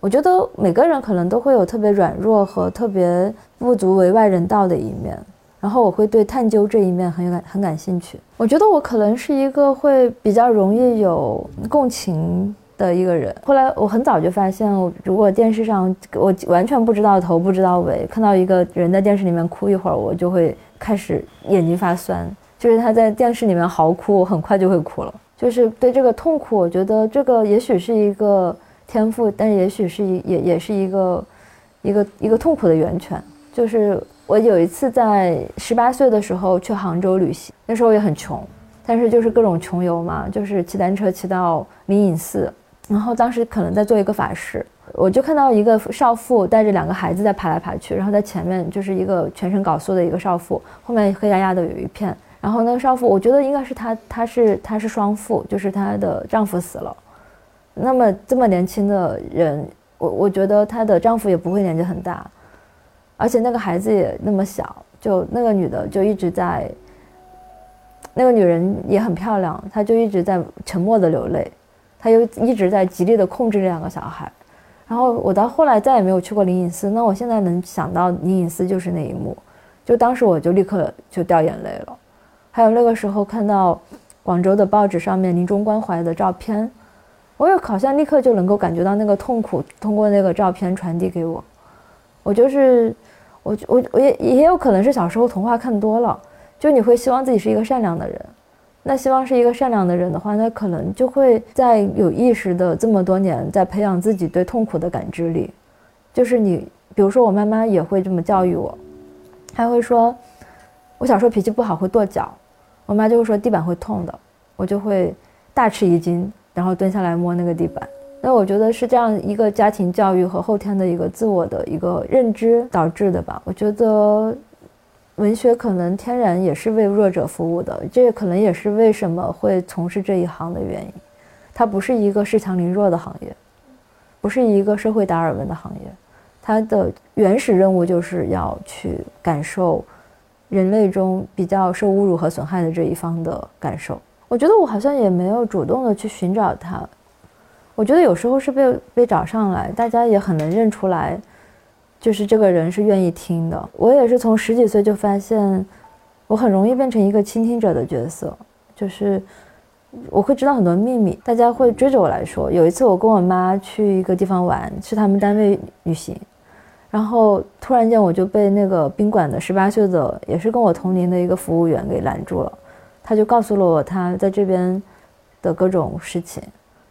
Speaker 4: 我觉得每个人可能都会有特别软弱和特别不足为外人道的一面。然后我会对探究这一面很有感很感兴趣。我觉得我可能是一个会比较容易有共情的一个人。后来我很早就发现，如果电视上我完全不知道头不知道尾，看到一个人在电视里面哭一会儿，我就会开始眼睛发酸。就是他在电视里面嚎哭，我很快就会哭了。就是对这个痛苦，我觉得这个也许是一个天赋，但也许是一也也是一个一个一个痛苦的源泉。就是我有一次在十八岁的时候去杭州旅行，那时候也很穷，但是就是各种穷游嘛，就是骑单车骑到灵隐寺，然后当时可能在做一个法事，我就看到一个少妇带着两个孩子在爬来爬去，然后在前面就是一个全身缟素的一个少妇，后面黑压压的有一片，然后那个少妇，我觉得应该是她，她是她是双妇，就是她的丈夫死了，那么这么年轻的人，我我觉得她的丈夫也不会年纪很大。而且那个孩子也那么小，就那个女的就一直在，那个女人也很漂亮，她就一直在沉默的流泪，她又一直在极力的控制这两个小孩。然后我到后来再也没有去过灵隐寺，那我现在能想到灵隐寺就是那一幕，就当时我就立刻就掉眼泪了。还有那个时候看到广州的报纸上面临终关怀的照片，我也好像立刻就能够感觉到那个痛苦通过那个照片传递给我，我就是。我我我也也有可能是小时候童话看多了，就你会希望自己是一个善良的人，那希望是一个善良的人的话，那可能就会在有意识的这么多年在培养自己对痛苦的感知力，就是你比如说我妈妈也会这么教育我，她会说，我小时候脾气不好会跺脚，我妈就会说地板会痛的，我就会大吃一惊，然后蹲下来摸那个地板。那我觉得是这样一个家庭教育和后天的一个自我的一个认知导致的吧。我觉得文学可能天然也是为弱者服务的，这可能也是为什么会从事这一行的原因。它不是一个恃强凌弱的行业，不是一个社会达尔文的行业，它的原始任务就是要去感受人类中比较受侮辱和损害的这一方的感受。我觉得我好像也没有主动的去寻找他，我觉得有时候是被被找上来，大家也很能认出来。就是这个人是愿意听的。我也是从十几岁就发现，我很容易变成一个倾听者的角色。就是我会知道很多秘密，大家会追着我来说。有一次我跟我妈去一个地方玩，去他们单位旅行，然后突然间我就被那个宾馆的十八岁的也是跟我同龄的一个服务员给拦住了。他就告诉了我他在这边的各种事情，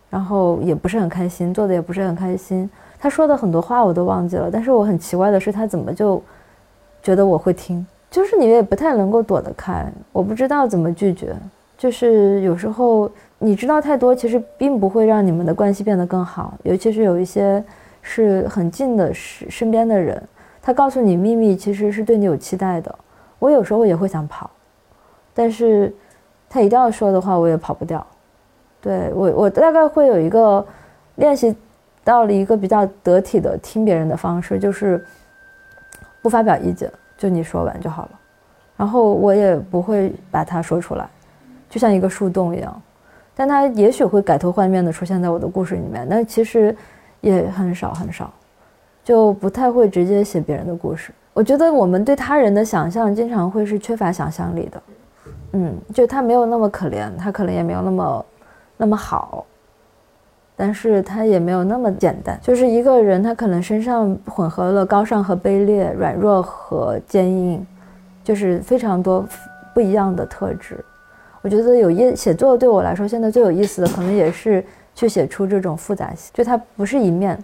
Speaker 4: 然后也不是很开心，做的也不是很开心。他说的很多话我都忘记了，但是我很奇怪的是，他怎么就觉得我会听？就是你也不太能够躲得开，我不知道怎么拒绝。就是有时候你知道太多，其实并不会让你们的关系变得更好。尤其是有一些是很近的身身边的人，他告诉你秘密，其实是对你有期待的。我有时候也会想跑，但是他一定要说的话，我也跑不掉。对我，我大概会有一个练习。到了一个比较得体的听别人的方式，就是不发表意见，就你说完就好了。然后我也不会把它说出来，就像一个树洞一样。但它也许会改头换面的出现在我的故事里面，但其实也很少很少，就不太会直接写别人的故事。我觉得我们对他人的想象经常会是缺乏想象力的。嗯，就他没有那么可怜，他可能也没有那么那么好。但是他也没有那么简单，就是一个人，他可能身上混合了高尚和卑劣、软弱和坚硬，就是非常多不一样的特质。我觉得有意写作对我来说，现在最有意思的，可能也是去写出这种复杂性。就它不是一面，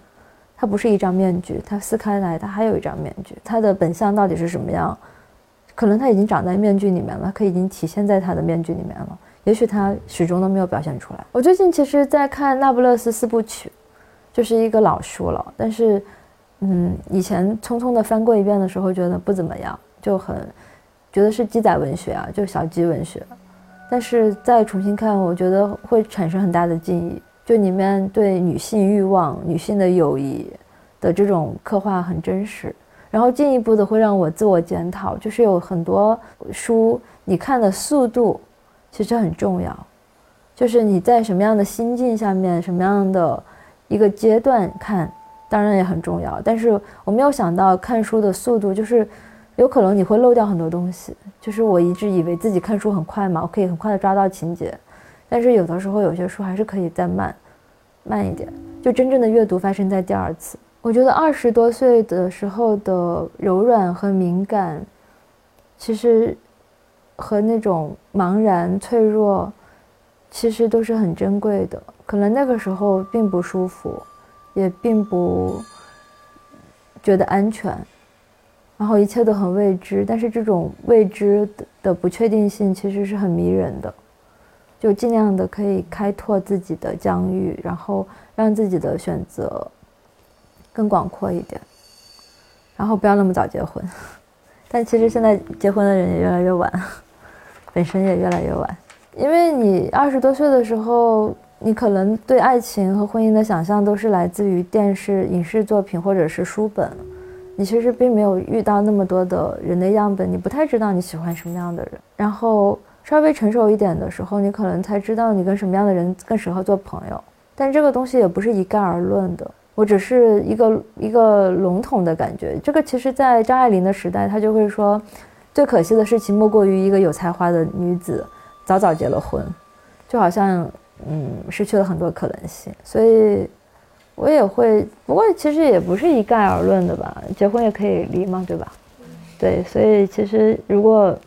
Speaker 4: 它不是一张面具，它撕开来，它还有一张面具。它的本相到底是什么样？可能他已经长在面具里面了，可已经体现在他的面具里面了。也许他始终都没有表现出来。我最近其实，在看《那不勒斯四部曲》，就是一个老书了。但是，嗯，以前匆匆的翻过一遍的时候，觉得不怎么样，就很觉得是记载文学啊，就是小鸡文学。但是再重新看，我觉得会产生很大的敬意。就里面对女性欲望、女性的友谊的这种刻画很真实。然后进一步的会让我自我检讨，就是有很多书，你看的速度。其实很重要，就是你在什么样的心境下面，什么样的一个阶段看，当然也很重要。但是我没有想到看书的速度，就是有可能你会漏掉很多东西。就是我一直以为自己看书很快嘛，我可以很快的抓到情节，但是有的时候有些书还是可以再慢，慢一点。就真正的阅读发生在第二次。我觉得二十多岁的时候的柔软和敏感，其实。和那种茫然、脆弱，其实都是很珍贵的。可能那个时候并不舒服，也并不觉得安全，然后一切都很未知。但是这种未知的不确定性其实是很迷人的，就尽量的可以开拓自己的疆域，然后让自己的选择更广阔一点，然后不要那么早结婚。但其实现在结婚的人也越来越晚。本身也越来越晚，因为你二十多岁的时候，你可能对爱情和婚姻的想象都是来自于电视、影视作品或者是书本，你其实并没有遇到那么多的人的样本，你不太知道你喜欢什么样的人。然后稍微成熟一点的时候，你可能才知道你跟什么样的人更适合做朋友。但这个东西也不是一概而论的，我只是一个一个笼统的感觉。这个其实，在张爱玲的时代，她就会说。最可惜的事情莫过于一个有才华的女子早早结了婚，就好像嗯失去了很多可能性。所以，我也会，不过其实也不是一概而论的吧。结婚也可以离嘛，对吧？对，所以其实如果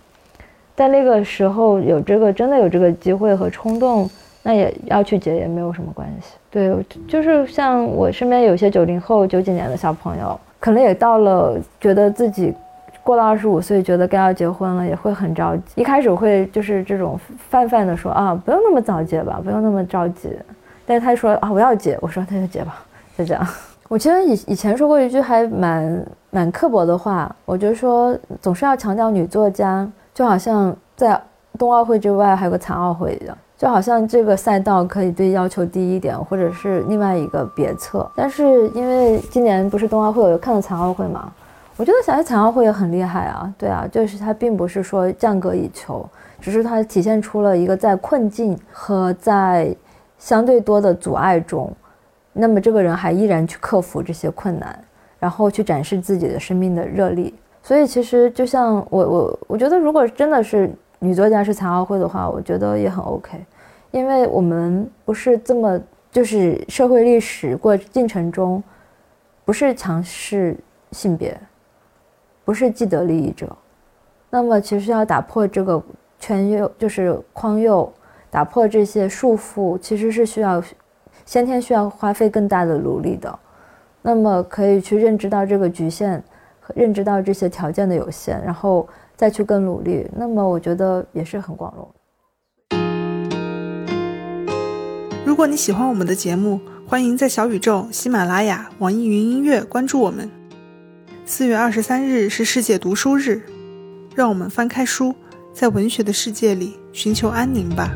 Speaker 4: 在那个时候有这个真的有这个机会和冲动，那也要去结也没有什么关系。对，就是像我身边有些九零后、九几年的小朋友，可能也到了觉得自己。过了二十五岁，觉得该要结婚了，也会很着急。一开始会就是这种泛泛的说啊，不用那么早结吧，不用那么着急。但是他说啊，我要结，我说那就结吧，就这样。我其实以以前说过一句还蛮蛮刻薄的话，我就说总是要强调女作家，就好像在冬奥会之外还有个残奥会一样，就好像这个赛道可以对要求低一点，或者是另外一个别册。但是因为今年不是冬奥会，我又看了残奥会嘛，我觉得小孩残奥会也很厉害啊，对啊，就是他并不是说降格以求，只是它体现出了一个在困境和在相对多的阻碍中。那么这个人还依然去克服这些困难，然后去展示自己的生命的热力。所以其实就像我我我觉得，如果真的是女作家是残奥会的话，我觉得也很 OK，因为我们不是这么就是社会历史过进程中，不是强势性别，不是既得利益者。那么其实要打破这个圈囿，就是框囿，打破这些束缚，其实是需要。先天需要花费更大的努力的，那么可以去认知到这个局限，认知到这些条件的有限，然后再去更努力。那么我觉得也是很光荣。
Speaker 1: 如果你喜欢我们的节目，欢迎在小宇宙、喜马拉雅、网易云音乐关注我们。四月二十三日是世界读书日，让我们翻开书，在文学的世界里寻求安宁吧。